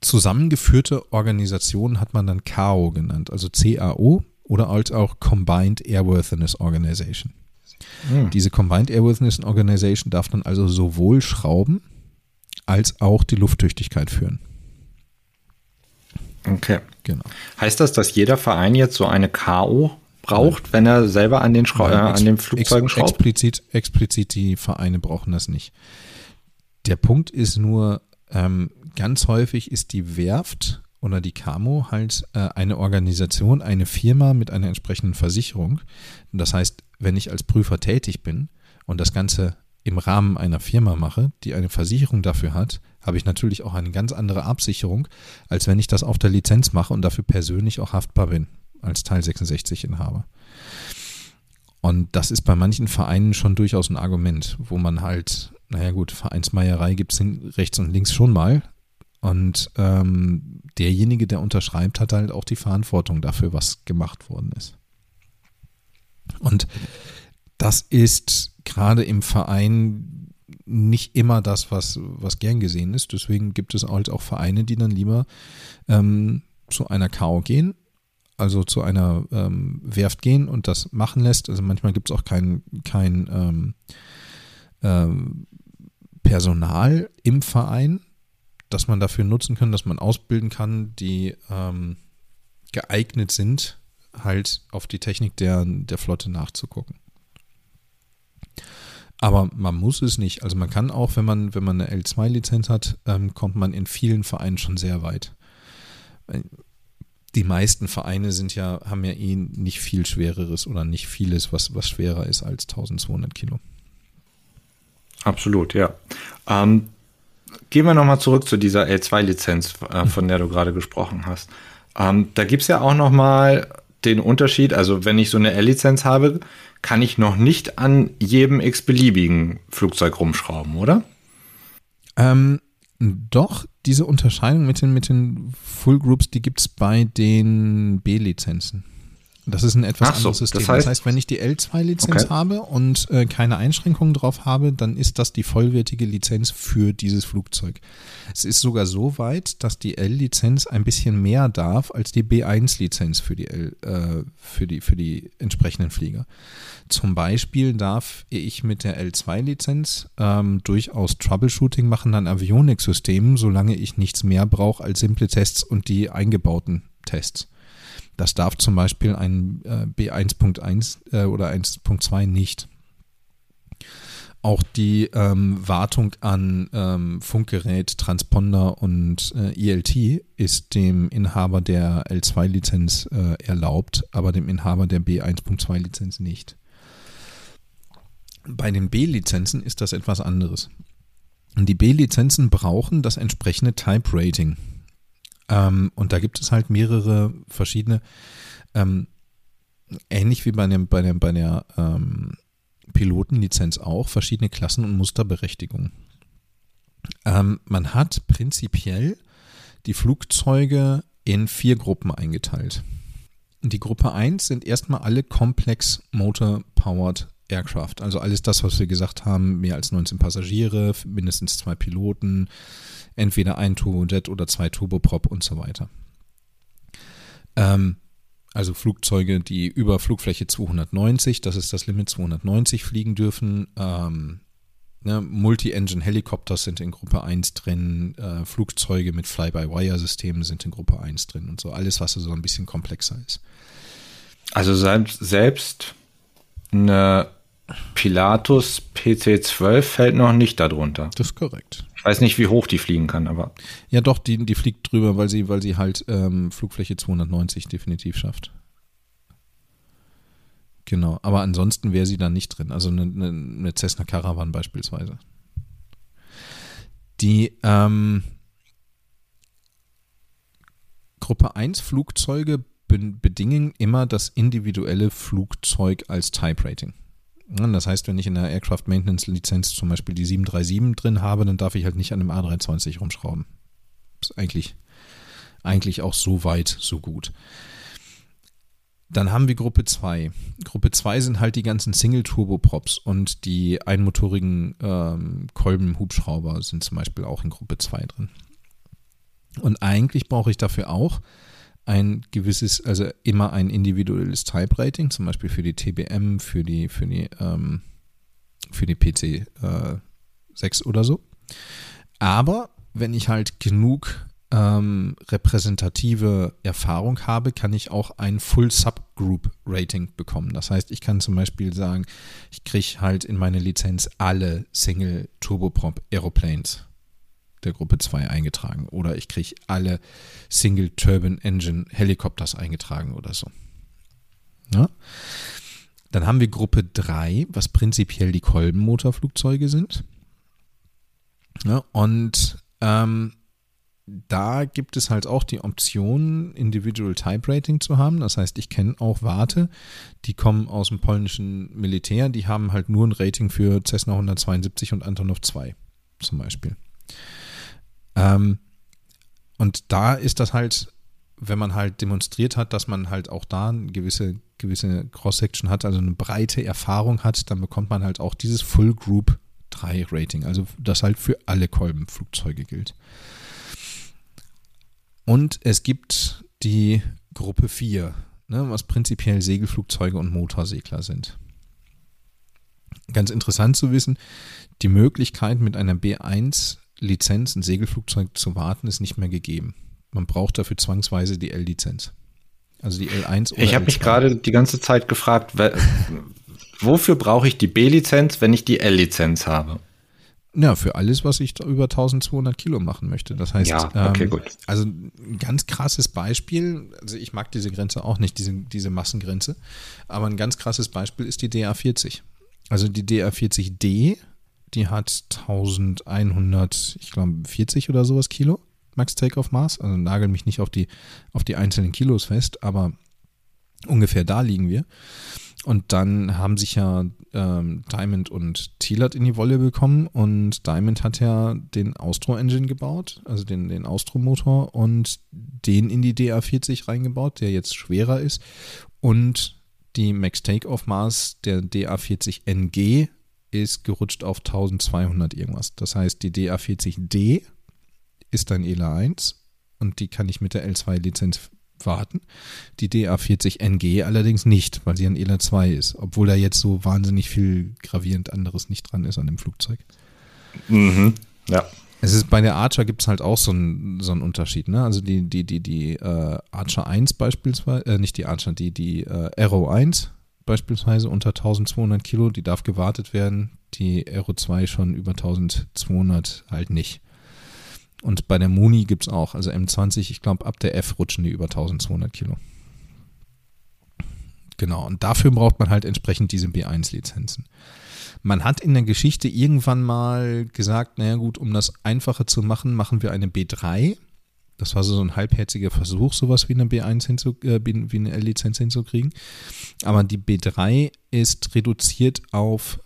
[SPEAKER 1] zusammengeführte Organisation hat man dann CAO genannt, also CAO, oder als auch Combined Airworthiness Organization. Mhm. Diese Combined Airworthiness Organization darf dann also sowohl Schrauben als auch die Lufttüchtigkeit führen.
[SPEAKER 3] Okay. Genau. Heißt das, dass jeder Verein jetzt so eine KO braucht, wenn er selber an den, Schrau Nein, äh, an den Flugzeugen ex schraubt?
[SPEAKER 1] Explizit, explizit die Vereine brauchen das nicht. Der Punkt ist nur, ähm, ganz häufig ist die Werft oder die Camo halt äh, eine Organisation, eine Firma mit einer entsprechenden Versicherung. Das heißt, wenn ich als Prüfer tätig bin und das Ganze im Rahmen einer Firma mache, die eine Versicherung dafür hat, habe ich natürlich auch eine ganz andere Absicherung, als wenn ich das auf der Lizenz mache und dafür persönlich auch haftbar bin, als Teil 66 Inhaber. Und das ist bei manchen Vereinen schon durchaus ein Argument, wo man halt, naja gut, Vereinsmeierei gibt es rechts und links schon mal, und ähm, derjenige, der unterschreibt, hat halt auch die Verantwortung dafür, was gemacht worden ist. Und das ist gerade im Verein nicht immer das, was, was gern gesehen ist. Deswegen gibt es halt auch Vereine, die dann lieber ähm, zu einer KO gehen, also zu einer ähm, Werft gehen und das machen lässt. Also manchmal gibt es auch kein, kein ähm, ähm, Personal im Verein, dass man dafür nutzen kann, dass man ausbilden kann, die ähm, geeignet sind, halt auf die Technik der, der Flotte nachzugucken. Aber man muss es nicht. Also man kann auch, wenn man, wenn man eine L2-Lizenz hat, ähm, kommt man in vielen Vereinen schon sehr weit. Die meisten Vereine sind ja, haben ja eh nicht viel schwereres oder nicht vieles, was, was schwerer ist als 1200 Kilo.
[SPEAKER 3] Absolut, ja. Ähm, gehen wir nochmal zurück zu dieser L2-Lizenz, äh, von der du gerade gesprochen hast. Ähm, da gibt es ja auch nochmal den Unterschied, also wenn ich so eine L-Lizenz habe, kann ich noch nicht an jedem x-beliebigen Flugzeug rumschrauben, oder?
[SPEAKER 1] Ähm, doch, diese Unterscheidung mit den, mit den Full Groups, die gibt es bei den B-Lizenzen. Das ist ein etwas so, anderes System. Das heißt, das heißt, wenn ich die L2-Lizenz okay. habe und äh, keine Einschränkungen drauf habe, dann ist das die vollwertige Lizenz für dieses Flugzeug. Es ist sogar so weit, dass die L-Lizenz ein bisschen mehr darf als die B1-Lizenz für die L, äh, für die für die entsprechenden Flieger. Zum Beispiel darf ich mit der L2-Lizenz ähm, durchaus Troubleshooting machen an Avionik-Systemen, solange ich nichts mehr brauche als simple Tests und die eingebauten Tests. Das darf zum Beispiel ein äh, B1.1 äh, oder 1.2 nicht. Auch die ähm, Wartung an ähm, Funkgerät, Transponder und äh, ILT ist dem Inhaber der L2-Lizenz äh, erlaubt, aber dem Inhaber der B1.2-Lizenz nicht. Bei den B-Lizenzen ist das etwas anderes. Die B-Lizenzen brauchen das entsprechende Type Rating. Ähm, und da gibt es halt mehrere verschiedene, ähm, ähnlich wie bei, dem, bei, dem, bei der ähm, Pilotenlizenz auch, verschiedene Klassen und Musterberechtigungen. Ähm, man hat prinzipiell die Flugzeuge in vier Gruppen eingeteilt. Die Gruppe 1 sind erstmal alle Complex Motor Powered Aircraft. Also alles das, was wir gesagt haben, mehr als 19 Passagiere, mindestens zwei Piloten, entweder ein Turbojet oder zwei Turboprop und so weiter. Ähm, also Flugzeuge, die über Flugfläche 290, das ist das Limit 290 fliegen dürfen. Ähm, ne, Multi-Engine-Helikopters sind in Gruppe 1 drin, äh, Flugzeuge mit Fly-by-Wire-Systemen sind in Gruppe 1 drin und so. Alles, was so ein bisschen komplexer ist.
[SPEAKER 3] Also selbst, selbst eine Pilatus PC-12 fällt noch nicht darunter.
[SPEAKER 1] Das ist korrekt.
[SPEAKER 3] Ich weiß nicht, wie hoch die fliegen kann, aber.
[SPEAKER 1] Ja, doch, die, die fliegt drüber, weil sie, weil sie halt ähm, Flugfläche 290 definitiv schafft. Genau, aber ansonsten wäre sie da nicht drin. Also eine, eine, eine Cessna Caravan beispielsweise. Die ähm, Gruppe 1 Flugzeuge bedingen immer das individuelle Flugzeug als Type Rating. Das heißt, wenn ich in der Aircraft Maintenance Lizenz zum Beispiel die 737 drin habe, dann darf ich halt nicht an dem A320 rumschrauben. Ist eigentlich, eigentlich auch so weit, so gut. Dann haben wir Gruppe 2. Gruppe 2 sind halt die ganzen Single-Turbo-Props und die einmotorigen ähm, Kolben-Hubschrauber sind zum Beispiel auch in Gruppe 2 drin. Und eigentlich brauche ich dafür auch ein gewisses, also immer ein individuelles Type-Rating, zum Beispiel für die TBM, für die, für die, ähm, für die PC äh, 6 oder so. Aber wenn ich halt genug ähm, repräsentative Erfahrung habe, kann ich auch ein Full Subgroup Rating bekommen. Das heißt, ich kann zum Beispiel sagen, ich kriege halt in meine Lizenz alle Single Turboprop Aeroplanes der Gruppe 2 eingetragen oder ich kriege alle Single Turbine Engine Helikopters eingetragen oder so. Ja? Dann haben wir Gruppe 3, was prinzipiell die Kolbenmotorflugzeuge sind. Ja, und ähm, da gibt es halt auch die Option, Individual Type Rating zu haben. Das heißt, ich kenne auch Warte, die kommen aus dem polnischen Militär, die haben halt nur ein Rating für Cessna 172 und Antonov 2 zum Beispiel. Ähm, und da ist das halt, wenn man halt demonstriert hat, dass man halt auch da eine gewisse, gewisse Cross-Section hat, also eine breite Erfahrung hat, dann bekommt man halt auch dieses Full Group 3 Rating, also das halt für alle Kolbenflugzeuge gilt. Und es gibt die Gruppe 4, ne, was prinzipiell Segelflugzeuge und Motorsegler sind. Ganz interessant zu wissen, die Möglichkeit mit einer B1 Lizenz, ein Segelflugzeug zu warten, ist nicht mehr gegeben. Man braucht dafür zwangsweise die L-Lizenz. Also die L1
[SPEAKER 3] oder Ich habe mich gerade die ganze Zeit gefragt, [laughs] wofür brauche ich die B-Lizenz, wenn ich die L-Lizenz habe?
[SPEAKER 1] Ja, für alles, was ich über 1200 Kilo machen möchte. Das heißt,
[SPEAKER 3] ja, okay, ähm,
[SPEAKER 1] also ein ganz krasses Beispiel, also ich mag diese Grenze auch nicht, diese, diese Massengrenze, aber ein ganz krasses Beispiel ist die DA40. Also die DA40D die hat 1100, ich glaube 40 oder sowas Kilo, Max Takeoff Maß. Also nagel mich nicht auf die, auf die einzelnen Kilos fest, aber ungefähr da liegen wir. Und dann haben sich ja ähm, Diamond und Thielert in die Wolle bekommen und Diamond hat ja den Austro-Engine gebaut, also den, den Austro-Motor und den in die DA40 reingebaut, der jetzt schwerer ist und die Max Takeoff Maß der DA40 NG ist gerutscht auf 1200 irgendwas. Das heißt, die DA40D ist ein ELA 1 und die kann ich mit der L2-Lizenz warten. Die DA40NG allerdings nicht, weil sie ein ELA 2 ist, obwohl da jetzt so wahnsinnig viel gravierend anderes nicht dran ist an dem Flugzeug.
[SPEAKER 3] Mhm, ja.
[SPEAKER 1] Es ist bei der Archer gibt es halt auch so einen so Unterschied, ne? Also die, die, die, die äh, Archer 1 beispielsweise, äh, nicht die Archer, die, die äh, Arrow 1 beispielsweise unter 1200 Kilo, die darf gewartet werden. Die Aero 2 schon über 1200 halt nicht. Und bei der Muni gibt es auch, also M20, ich glaube, ab der F rutschen die über 1200 Kilo. Genau, und dafür braucht man halt entsprechend diese B1-Lizenzen. Man hat in der Geschichte irgendwann mal gesagt, naja gut, um das einfacher zu machen, machen wir eine B3. Das war so ein halbherziger Versuch, sowas wie eine B1 hinzu, äh, wie eine L-Lizenz hinzukriegen. Aber die B3 ist reduziert auf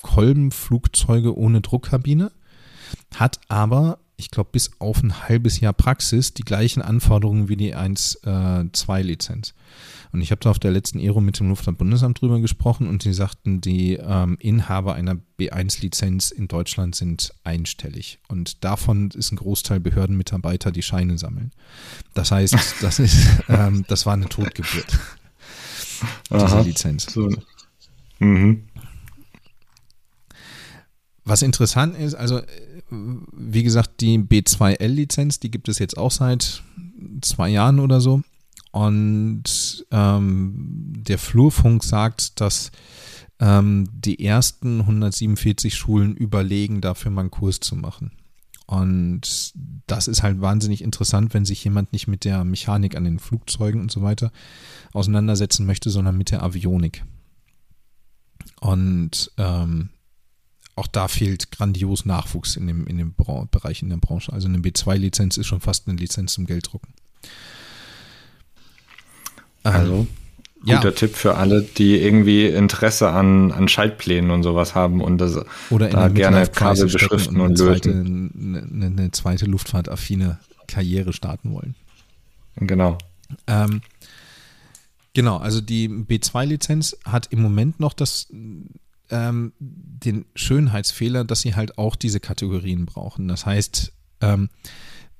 [SPEAKER 1] Kolbenflugzeuge ohne Druckkabine, hat aber, ich glaube, bis auf ein halbes Jahr Praxis die gleichen Anforderungen wie die 1-2-Lizenz. Äh, und ich habe da auf der letzten Ero mit dem Luftfahrtbundesamt drüber gesprochen und die sagten, die ähm, Inhaber einer B1-Lizenz in Deutschland sind einstellig. Und davon ist ein Großteil Behördenmitarbeiter, die Scheine sammeln. Das heißt, [laughs] das ist, ähm, das war eine Totgeburt.
[SPEAKER 3] Diese Lizenz. So. Mhm.
[SPEAKER 1] Was interessant ist, also wie gesagt, die B2L-Lizenz, die gibt es jetzt auch seit zwei Jahren oder so. Und ähm, der Flurfunk sagt, dass ähm, die ersten 147 Schulen überlegen, dafür mal einen Kurs zu machen. Und das ist halt wahnsinnig interessant, wenn sich jemand nicht mit der Mechanik an den Flugzeugen und so weiter auseinandersetzen möchte, sondern mit der Avionik. Und ähm, auch da fehlt grandios Nachwuchs in dem, in dem Bereich in der Branche. Also eine B2-Lizenz ist schon fast eine Lizenz zum Gelddrucken.
[SPEAKER 3] Also, guter ja. Tipp für alle, die irgendwie Interesse an, an Schaltplänen und sowas haben und das
[SPEAKER 1] Oder da gerne Kabel beschriften und, und lösen. Zweite, eine, eine zweite luftfahrtaffine Karriere starten wollen.
[SPEAKER 3] Genau.
[SPEAKER 1] Ähm, genau, also die B2-Lizenz hat im Moment noch das ähm, den Schönheitsfehler, dass sie halt auch diese Kategorien brauchen. Das heißt, ähm,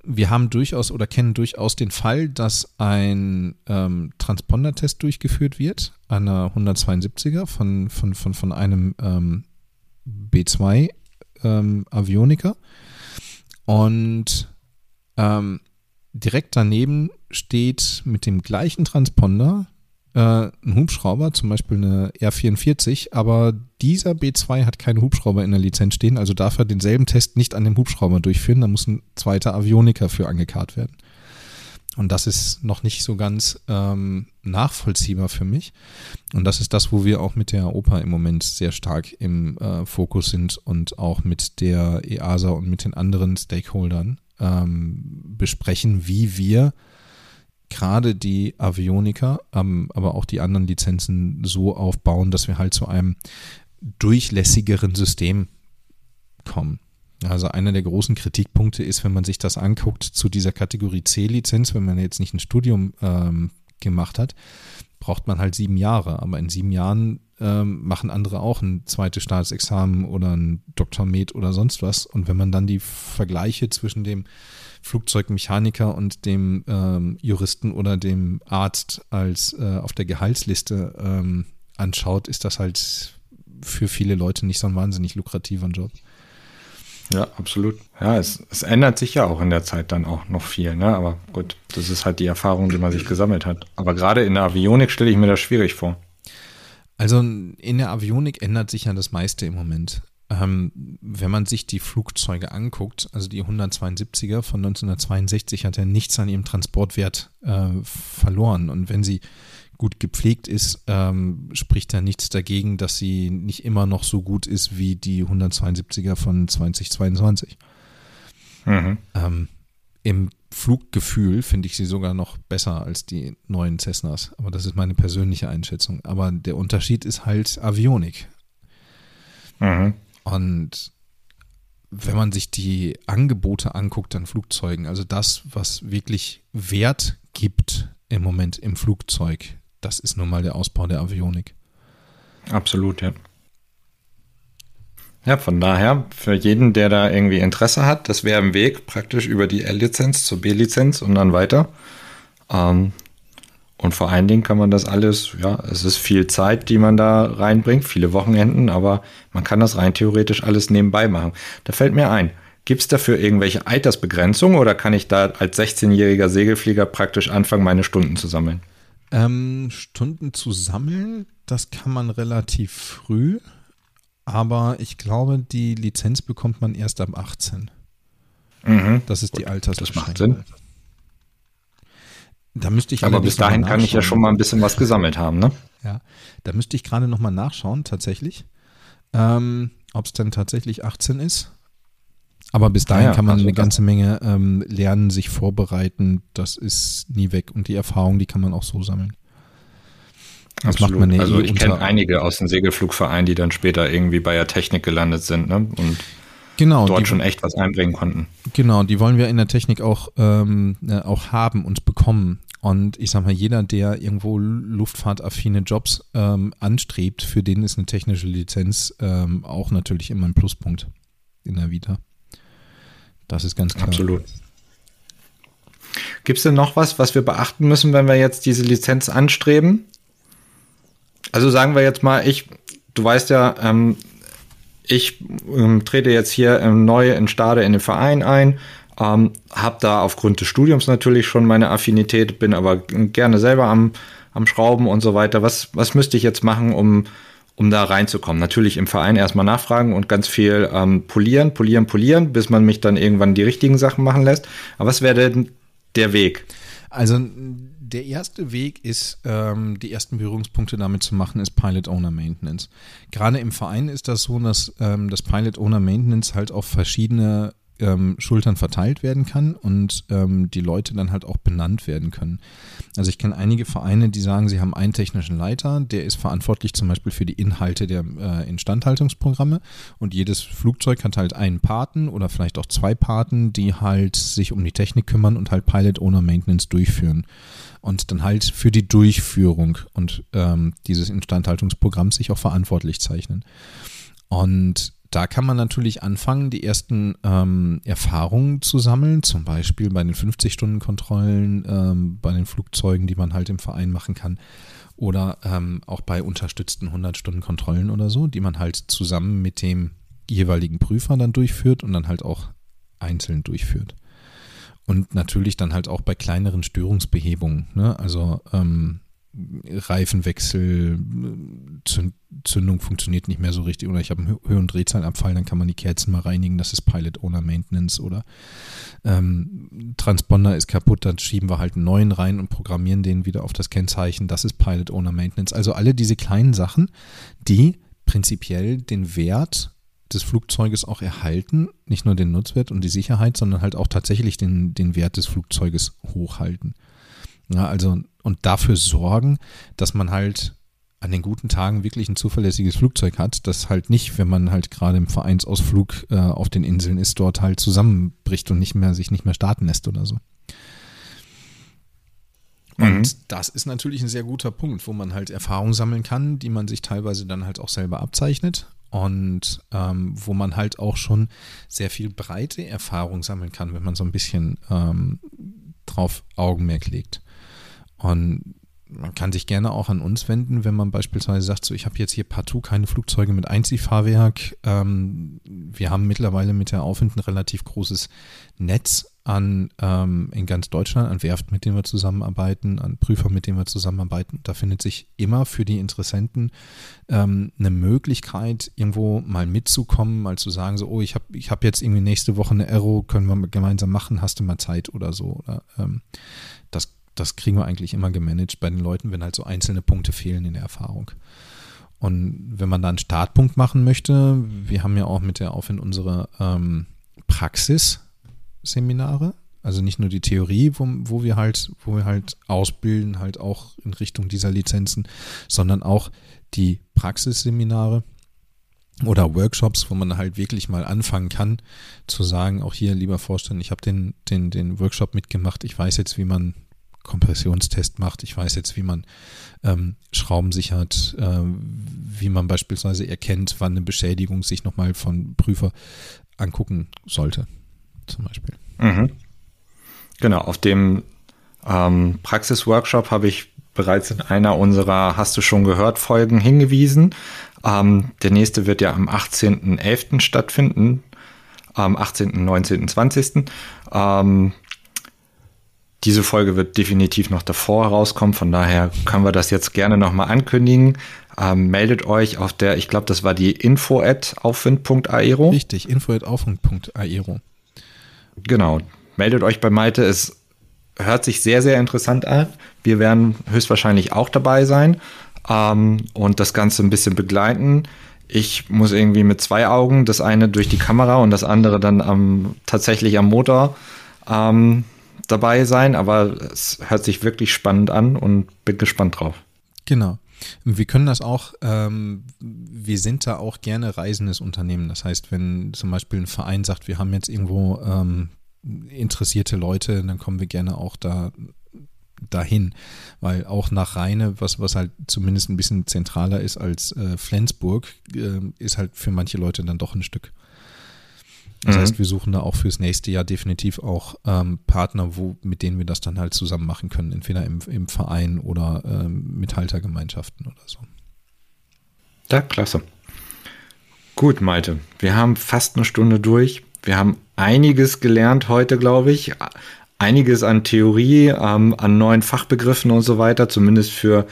[SPEAKER 1] wir haben durchaus oder kennen durchaus den Fall, dass ein ähm, Transponder-Test durchgeführt wird, einer 172er von, von, von, von einem ähm, B2 ähm, Avioniker. Und ähm, direkt daneben steht mit dem gleichen Transponder äh, ein Hubschrauber, zum Beispiel eine R44, aber dieser B2 hat keinen Hubschrauber in der Lizenz stehen, also darf er denselben Test nicht an dem Hubschrauber durchführen, da muss ein zweiter Avioniker für angekarrt werden. Und das ist noch nicht so ganz ähm, nachvollziehbar für mich. Und das ist das, wo wir auch mit der Oper im Moment sehr stark im äh, Fokus sind und auch mit der EASA und mit den anderen Stakeholdern ähm, besprechen, wie wir gerade die Avionika, ähm, aber auch die anderen Lizenzen so aufbauen, dass wir halt zu einem durchlässigeren System kommen. Also einer der großen Kritikpunkte ist, wenn man sich das anguckt zu dieser Kategorie C-Lizenz, wenn man jetzt nicht ein Studium ähm, gemacht hat, braucht man halt sieben Jahre. Aber in sieben Jahren ähm, machen andere auch ein zweites Staatsexamen oder ein Doktormet oder sonst was. Und wenn man dann die Vergleiche zwischen dem Flugzeugmechaniker und dem ähm, Juristen oder dem Arzt als äh, auf der Gehaltsliste ähm, anschaut, ist das halt für viele Leute nicht so ein wahnsinnig lukrativer Job.
[SPEAKER 3] Ja, absolut. Ja, es, es, ändert sich ja auch in der Zeit dann auch noch viel, ne? Aber gut, das ist halt die Erfahrung, die man sich gesammelt hat. Aber gerade in der Avionik stelle ich mir das schwierig vor.
[SPEAKER 1] Also in der Avionik ändert sich ja das meiste im Moment. Ähm, wenn man sich die Flugzeuge anguckt, also die 172er von 1962 hat ja nichts an ihrem Transportwert äh, verloren. Und wenn sie gut gepflegt ist, ähm, spricht da nichts dagegen, dass sie nicht immer noch so gut ist wie die 172er von 2022. Mhm. Ähm, Im Fluggefühl finde ich sie sogar noch besser als die neuen Cessnas. Aber das ist meine persönliche Einschätzung. Aber der Unterschied ist halt Avionik. Mhm. Und wenn man sich die Angebote anguckt an Flugzeugen, also das, was wirklich Wert gibt im Moment im Flugzeug, das ist nun mal der Ausbau der Avionik.
[SPEAKER 3] Absolut, ja. Ja, von daher, für jeden, der da irgendwie Interesse hat, das wäre im Weg, praktisch über die L-Lizenz zur B-Lizenz und dann weiter. Ähm, und vor allen Dingen kann man das alles, ja, es ist viel Zeit, die man da reinbringt, viele Wochenenden, aber man kann das rein theoretisch alles nebenbei machen. Da fällt mir ein, gibt es dafür irgendwelche Altersbegrenzungen oder kann ich da als 16-jähriger Segelflieger praktisch anfangen, meine Stunden zu sammeln?
[SPEAKER 1] Ähm, Stunden zu sammeln, das kann man relativ früh, aber ich glaube, die Lizenz bekommt man erst ab 18. Mhm. Das ist Gut, die Altersbeschränkung. Das macht Sinn. Da müsste ich
[SPEAKER 3] Aber bis dahin kann ich ja schon mal ein bisschen was gesammelt haben, ne?
[SPEAKER 1] Ja, da müsste ich gerade nochmal nachschauen, tatsächlich. Ähm, Ob es denn tatsächlich 18 ist. Aber bis dahin ah ja, kann man also eine ganze Menge ähm, lernen, sich vorbereiten. Das ist nie weg. Und die Erfahrung, die kann man auch so sammeln.
[SPEAKER 3] Das Absolut. macht man also ich kenne einige aus dem Segelflugverein, die dann später irgendwie bei der Technik gelandet sind. Ne? Und
[SPEAKER 1] genau,
[SPEAKER 3] dort schon echt was einbringen konnten.
[SPEAKER 1] Genau, die wollen wir in der Technik auch, ähm, äh, auch haben und bekommen. Und ich sag mal, jeder, der irgendwo luftfahrtaffine Jobs ähm, anstrebt, für den ist eine technische Lizenz ähm, auch natürlich immer ein Pluspunkt in der Vita. Das ist ganz klar.
[SPEAKER 3] Absolut. Gibt es denn noch was, was wir beachten müssen, wenn wir jetzt diese Lizenz anstreben? Also sagen wir jetzt mal, ich, du weißt ja, ähm, ich ähm, trete jetzt hier ähm, neu in Stade in den Verein ein, ähm, habe da aufgrund des Studiums natürlich schon meine Affinität, bin aber gerne selber am, am Schrauben und so weiter. Was, was müsste ich jetzt machen, um, um da reinzukommen? Natürlich im Verein erstmal nachfragen und ganz viel ähm, polieren, polieren, polieren, bis man mich dann irgendwann die richtigen Sachen machen lässt. Aber was wäre denn der Weg?
[SPEAKER 1] Also der erste Weg ist, ähm, die ersten Berührungspunkte damit zu machen, ist Pilot Owner Maintenance. Gerade im Verein ist das so, dass ähm, das Pilot Owner Maintenance halt auf verschiedene ähm, Schultern verteilt werden kann und ähm, die Leute dann halt auch benannt werden können. Also ich kenne einige Vereine, die sagen, sie haben einen technischen Leiter, der ist verantwortlich zum Beispiel für die Inhalte der äh, Instandhaltungsprogramme und jedes Flugzeug hat halt einen Paten oder vielleicht auch zwei Paten, die halt sich um die Technik kümmern und halt Pilot Owner Maintenance durchführen und dann halt für die Durchführung und ähm, dieses Instandhaltungsprogramms sich auch verantwortlich zeichnen. Und da kann man natürlich anfangen, die ersten ähm, Erfahrungen zu sammeln, zum Beispiel bei den 50-Stunden-Kontrollen, ähm, bei den Flugzeugen, die man halt im Verein machen kann, oder ähm, auch bei unterstützten 100-Stunden-Kontrollen oder so, die man halt zusammen mit dem jeweiligen Prüfer dann durchführt und dann halt auch einzeln durchführt. Und natürlich dann halt auch bei kleineren Störungsbehebungen, ne? also ähm, Reifenwechsel, Zündung funktioniert nicht mehr so richtig oder ich habe einen Höhe- und Drehzahlabfall, dann kann man die Kerzen mal reinigen, das ist Pilot Owner Maintenance oder ähm, Transponder ist kaputt, dann schieben wir halt einen neuen rein und programmieren den wieder auf das Kennzeichen, das ist Pilot Owner Maintenance. Also alle diese kleinen Sachen, die prinzipiell den Wert des Flugzeuges auch erhalten, nicht nur den Nutzwert und die Sicherheit, sondern halt auch tatsächlich den, den Wert des Flugzeuges hochhalten. Ja, also und dafür sorgen, dass man halt an den guten Tagen wirklich ein zuverlässiges Flugzeug hat, das halt nicht, wenn man halt gerade im Vereinsausflug äh, auf den Inseln ist, dort halt zusammenbricht und nicht mehr sich nicht mehr starten lässt oder so. Und mhm. das ist natürlich ein sehr guter Punkt, wo man halt Erfahrung sammeln kann, die man sich teilweise dann halt auch selber abzeichnet und ähm, wo man halt auch schon sehr viel breite Erfahrung sammeln kann, wenn man so ein bisschen ähm, drauf Augenmerk legt. Und man kann sich gerne auch an uns wenden, wenn man beispielsweise sagt, so ich habe jetzt hier partout keine Flugzeuge mit Einziehfahrwerk. Ähm, wir haben mittlerweile mit der Aufwind ein relativ großes Netz an ähm, in ganz Deutschland, an Werften, mit denen wir zusammenarbeiten, an Prüfern, mit denen wir zusammenarbeiten. Da findet sich immer für die Interessenten ähm, eine Möglichkeit, irgendwo mal mitzukommen, mal zu sagen, so, oh, ich habe ich hab jetzt irgendwie nächste Woche eine Aero, können wir gemeinsam machen, hast du mal Zeit oder so. Oder, ähm, das das kriegen wir eigentlich immer gemanagt bei den Leuten, wenn halt so einzelne Punkte fehlen in der Erfahrung. Und wenn man da einen Startpunkt machen möchte, wir haben ja auch mit der Aufwind unsere ähm, Praxisseminare, also nicht nur die Theorie, wo, wo wir halt, wo wir halt ausbilden, halt auch in Richtung dieser Lizenzen, sondern auch die Praxisseminare oder Workshops, wo man halt wirklich mal anfangen kann zu sagen, auch hier, lieber Vorstand, ich habe den, den, den Workshop mitgemacht, ich weiß jetzt, wie man Kompressionstest macht. Ich weiß jetzt, wie man ähm, Schrauben sichert, äh, wie man beispielsweise erkennt, wann eine Beschädigung sich nochmal von Prüfer angucken sollte, zum Beispiel.
[SPEAKER 3] Mhm. Genau, auf dem ähm, Praxisworkshop habe ich bereits in einer unserer Hast du schon gehört Folgen hingewiesen. Ähm, der nächste wird ja am 18.11. stattfinden, am 18., 19., 20. Ähm, diese Folge wird definitiv noch davor herauskommen, von daher können wir das jetzt gerne nochmal ankündigen. Ähm, meldet euch auf der, ich glaube, das war die info at aufwind.aero.
[SPEAKER 1] Richtig, info at aufwind.aero.
[SPEAKER 3] Genau, meldet euch bei Malte, es hört sich sehr, sehr interessant an. Wir werden höchstwahrscheinlich auch dabei sein ähm, und das Ganze ein bisschen begleiten. Ich muss irgendwie mit zwei Augen, das eine durch die Kamera und das andere dann am, tatsächlich am Motor. Ähm, dabei sein, aber es hört sich wirklich spannend an und bin gespannt drauf.
[SPEAKER 1] Genau. Wir können das auch, ähm, wir sind da auch gerne reisendes Unternehmen. Das heißt, wenn zum Beispiel ein Verein sagt, wir haben jetzt irgendwo ähm, interessierte Leute, dann kommen wir gerne auch da dahin, weil auch nach Rheine, was, was halt zumindest ein bisschen zentraler ist als äh, Flensburg, äh, ist halt für manche Leute dann doch ein Stück. Das mhm. heißt, wir suchen da auch fürs nächste Jahr definitiv auch ähm, Partner, wo, mit denen wir das dann halt zusammen machen können, entweder im, im Verein oder ähm, mit Haltergemeinschaften oder so.
[SPEAKER 3] Ja, klasse. Gut, Malte, wir haben fast eine Stunde durch. Wir haben einiges gelernt heute, glaube ich. Einiges an Theorie, ähm, an neuen Fachbegriffen und so weiter, zumindest für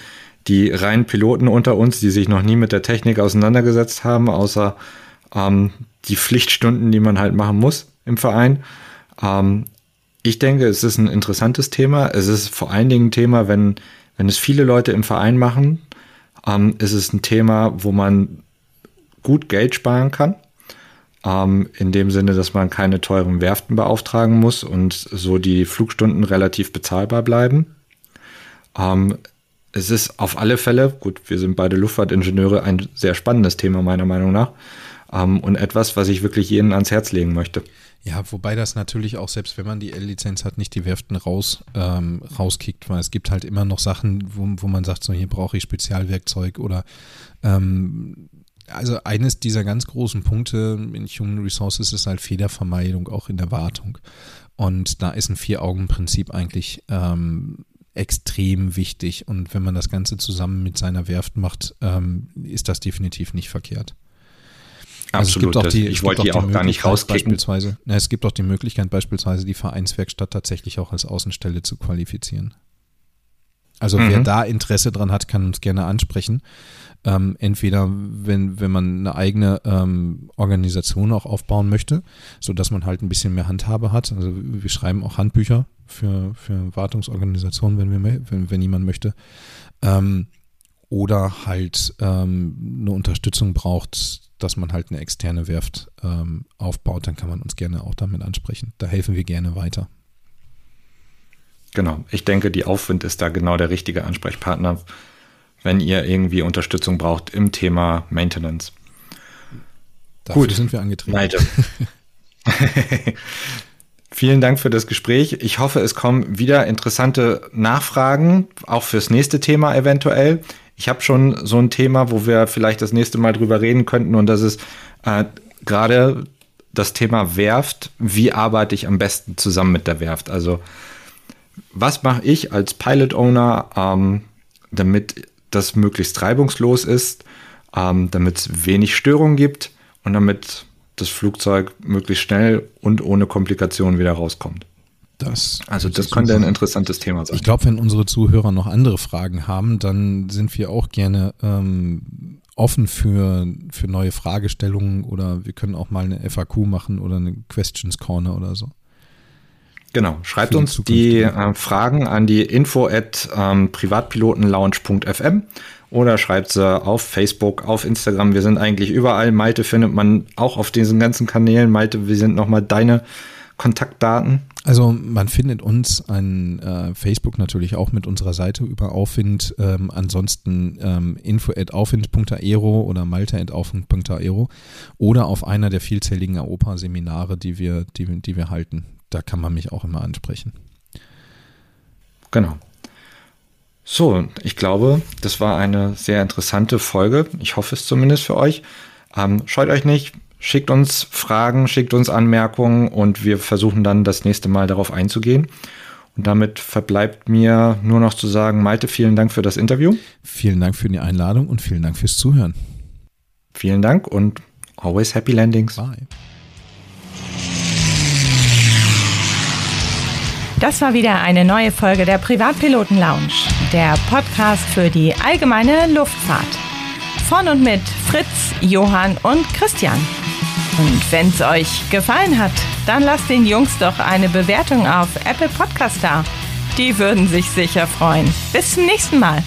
[SPEAKER 3] die reinen Piloten unter uns, die sich noch nie mit der Technik auseinandergesetzt haben, außer ähm, die Pflichtstunden, die man halt machen muss im Verein. Ähm, ich denke, es ist ein interessantes Thema. Es ist vor allen Dingen ein Thema, wenn, wenn es viele Leute im Verein machen, ähm, ist es ein Thema, wo man gut Geld sparen kann. Ähm, in dem Sinne, dass man keine teuren Werften beauftragen muss und so die Flugstunden relativ bezahlbar bleiben. Ähm, es ist auf alle Fälle, gut, wir sind beide Luftfahrtingenieure, ein sehr spannendes Thema meiner Meinung nach ähm, und etwas, was ich wirklich jedem ans Herz legen möchte.
[SPEAKER 1] Ja, wobei das natürlich auch, selbst wenn man die L-Lizenz hat, nicht die Werften raus, ähm, rauskickt, weil es gibt halt immer noch Sachen, wo, wo man sagt, so hier brauche ich Spezialwerkzeug oder ähm, also eines dieser ganz großen Punkte in Human Resources ist halt Fehlervermeidung auch in der Wartung. Und da ist ein Vier-Augen-Prinzip eigentlich ähm, extrem wichtig. Und wenn man das Ganze zusammen mit seiner Werft macht, ähm, ist das definitiv nicht verkehrt.
[SPEAKER 3] Absolut.
[SPEAKER 1] Also die,
[SPEAKER 3] ich wollte die auch gar nicht rauskicken.
[SPEAKER 1] Beispielsweise, na, es gibt auch die Möglichkeit, beispielsweise die Vereinswerkstatt tatsächlich auch als Außenstelle zu qualifizieren. Also mhm. wer da Interesse dran hat, kann uns gerne ansprechen. Ähm, entweder wenn, wenn man eine eigene ähm, Organisation auch aufbauen möchte, so dass man halt ein bisschen mehr Handhabe hat. Also wir schreiben auch Handbücher für, für Wartungsorganisationen, wenn, wir, wenn, wenn jemand möchte. Ähm, oder halt ähm, eine Unterstützung braucht, dass man halt eine externe Werft ähm, aufbaut, dann kann man uns gerne auch damit ansprechen. Da helfen wir gerne weiter.
[SPEAKER 3] Genau, ich denke, die Aufwind ist da genau der richtige Ansprechpartner, wenn ihr irgendwie Unterstützung braucht im Thema Maintenance.
[SPEAKER 1] Dafür Gut, sind wir angetreten. Neide. [laughs]
[SPEAKER 3] Vielen Dank für das Gespräch. Ich hoffe, es kommen wieder interessante Nachfragen, auch fürs nächste Thema eventuell. Ich habe schon so ein Thema, wo wir vielleicht das nächste Mal drüber reden könnten und das ist äh, gerade das Thema Werft. Wie arbeite ich am besten zusammen mit der Werft? Also was mache ich als Pilot Owner, ähm, damit das möglichst reibungslos ist, ähm, damit es wenig Störungen gibt und damit das Flugzeug möglichst schnell und ohne Komplikationen wieder rauskommt.
[SPEAKER 1] Das
[SPEAKER 3] also das könnte ein interessantes Thema sein.
[SPEAKER 1] Ich glaube, wenn unsere Zuhörer noch andere Fragen haben, dann sind wir auch gerne ähm, offen für, für neue Fragestellungen oder wir können auch mal eine FAQ machen oder eine Questions Corner oder so.
[SPEAKER 3] Genau, schreibt uns die äh, Fragen an die info at ähm, privatpilotenlounge.fm oder schreibt sie auf Facebook, auf Instagram. Wir sind eigentlich überall. Malte findet man auch auf diesen ganzen Kanälen. Malte, wir sind nochmal deine Kontaktdaten.
[SPEAKER 1] Also man findet uns an äh, Facebook natürlich auch mit unserer Seite über Aufwind. Ähm, ansonsten ähm, info at aufwind.aero oder malta at aufwind.aero oder auf einer der vielzähligen AOPA-Seminare, die wir, die, die wir halten. Da kann man mich auch immer ansprechen.
[SPEAKER 3] Genau. So, ich glaube, das war eine sehr interessante Folge. Ich hoffe es zumindest für euch. Ähm, scheut euch nicht, Schickt uns Fragen, schickt uns Anmerkungen und wir versuchen dann das nächste Mal darauf einzugehen. Und damit verbleibt mir nur noch zu sagen, Malte, vielen Dank für das Interview.
[SPEAKER 1] Vielen Dank für die Einladung und vielen Dank fürs Zuhören.
[SPEAKER 3] Vielen Dank und always happy landings. Bye.
[SPEAKER 2] Das war wieder eine neue Folge der Privatpiloten Lounge, der Podcast für die allgemeine Luftfahrt. Von und mit Fritz, Johann und Christian. Und wenn es euch gefallen hat, dann lasst den Jungs doch eine Bewertung auf Apple Podcast da. Die würden sich sicher freuen. Bis zum nächsten Mal.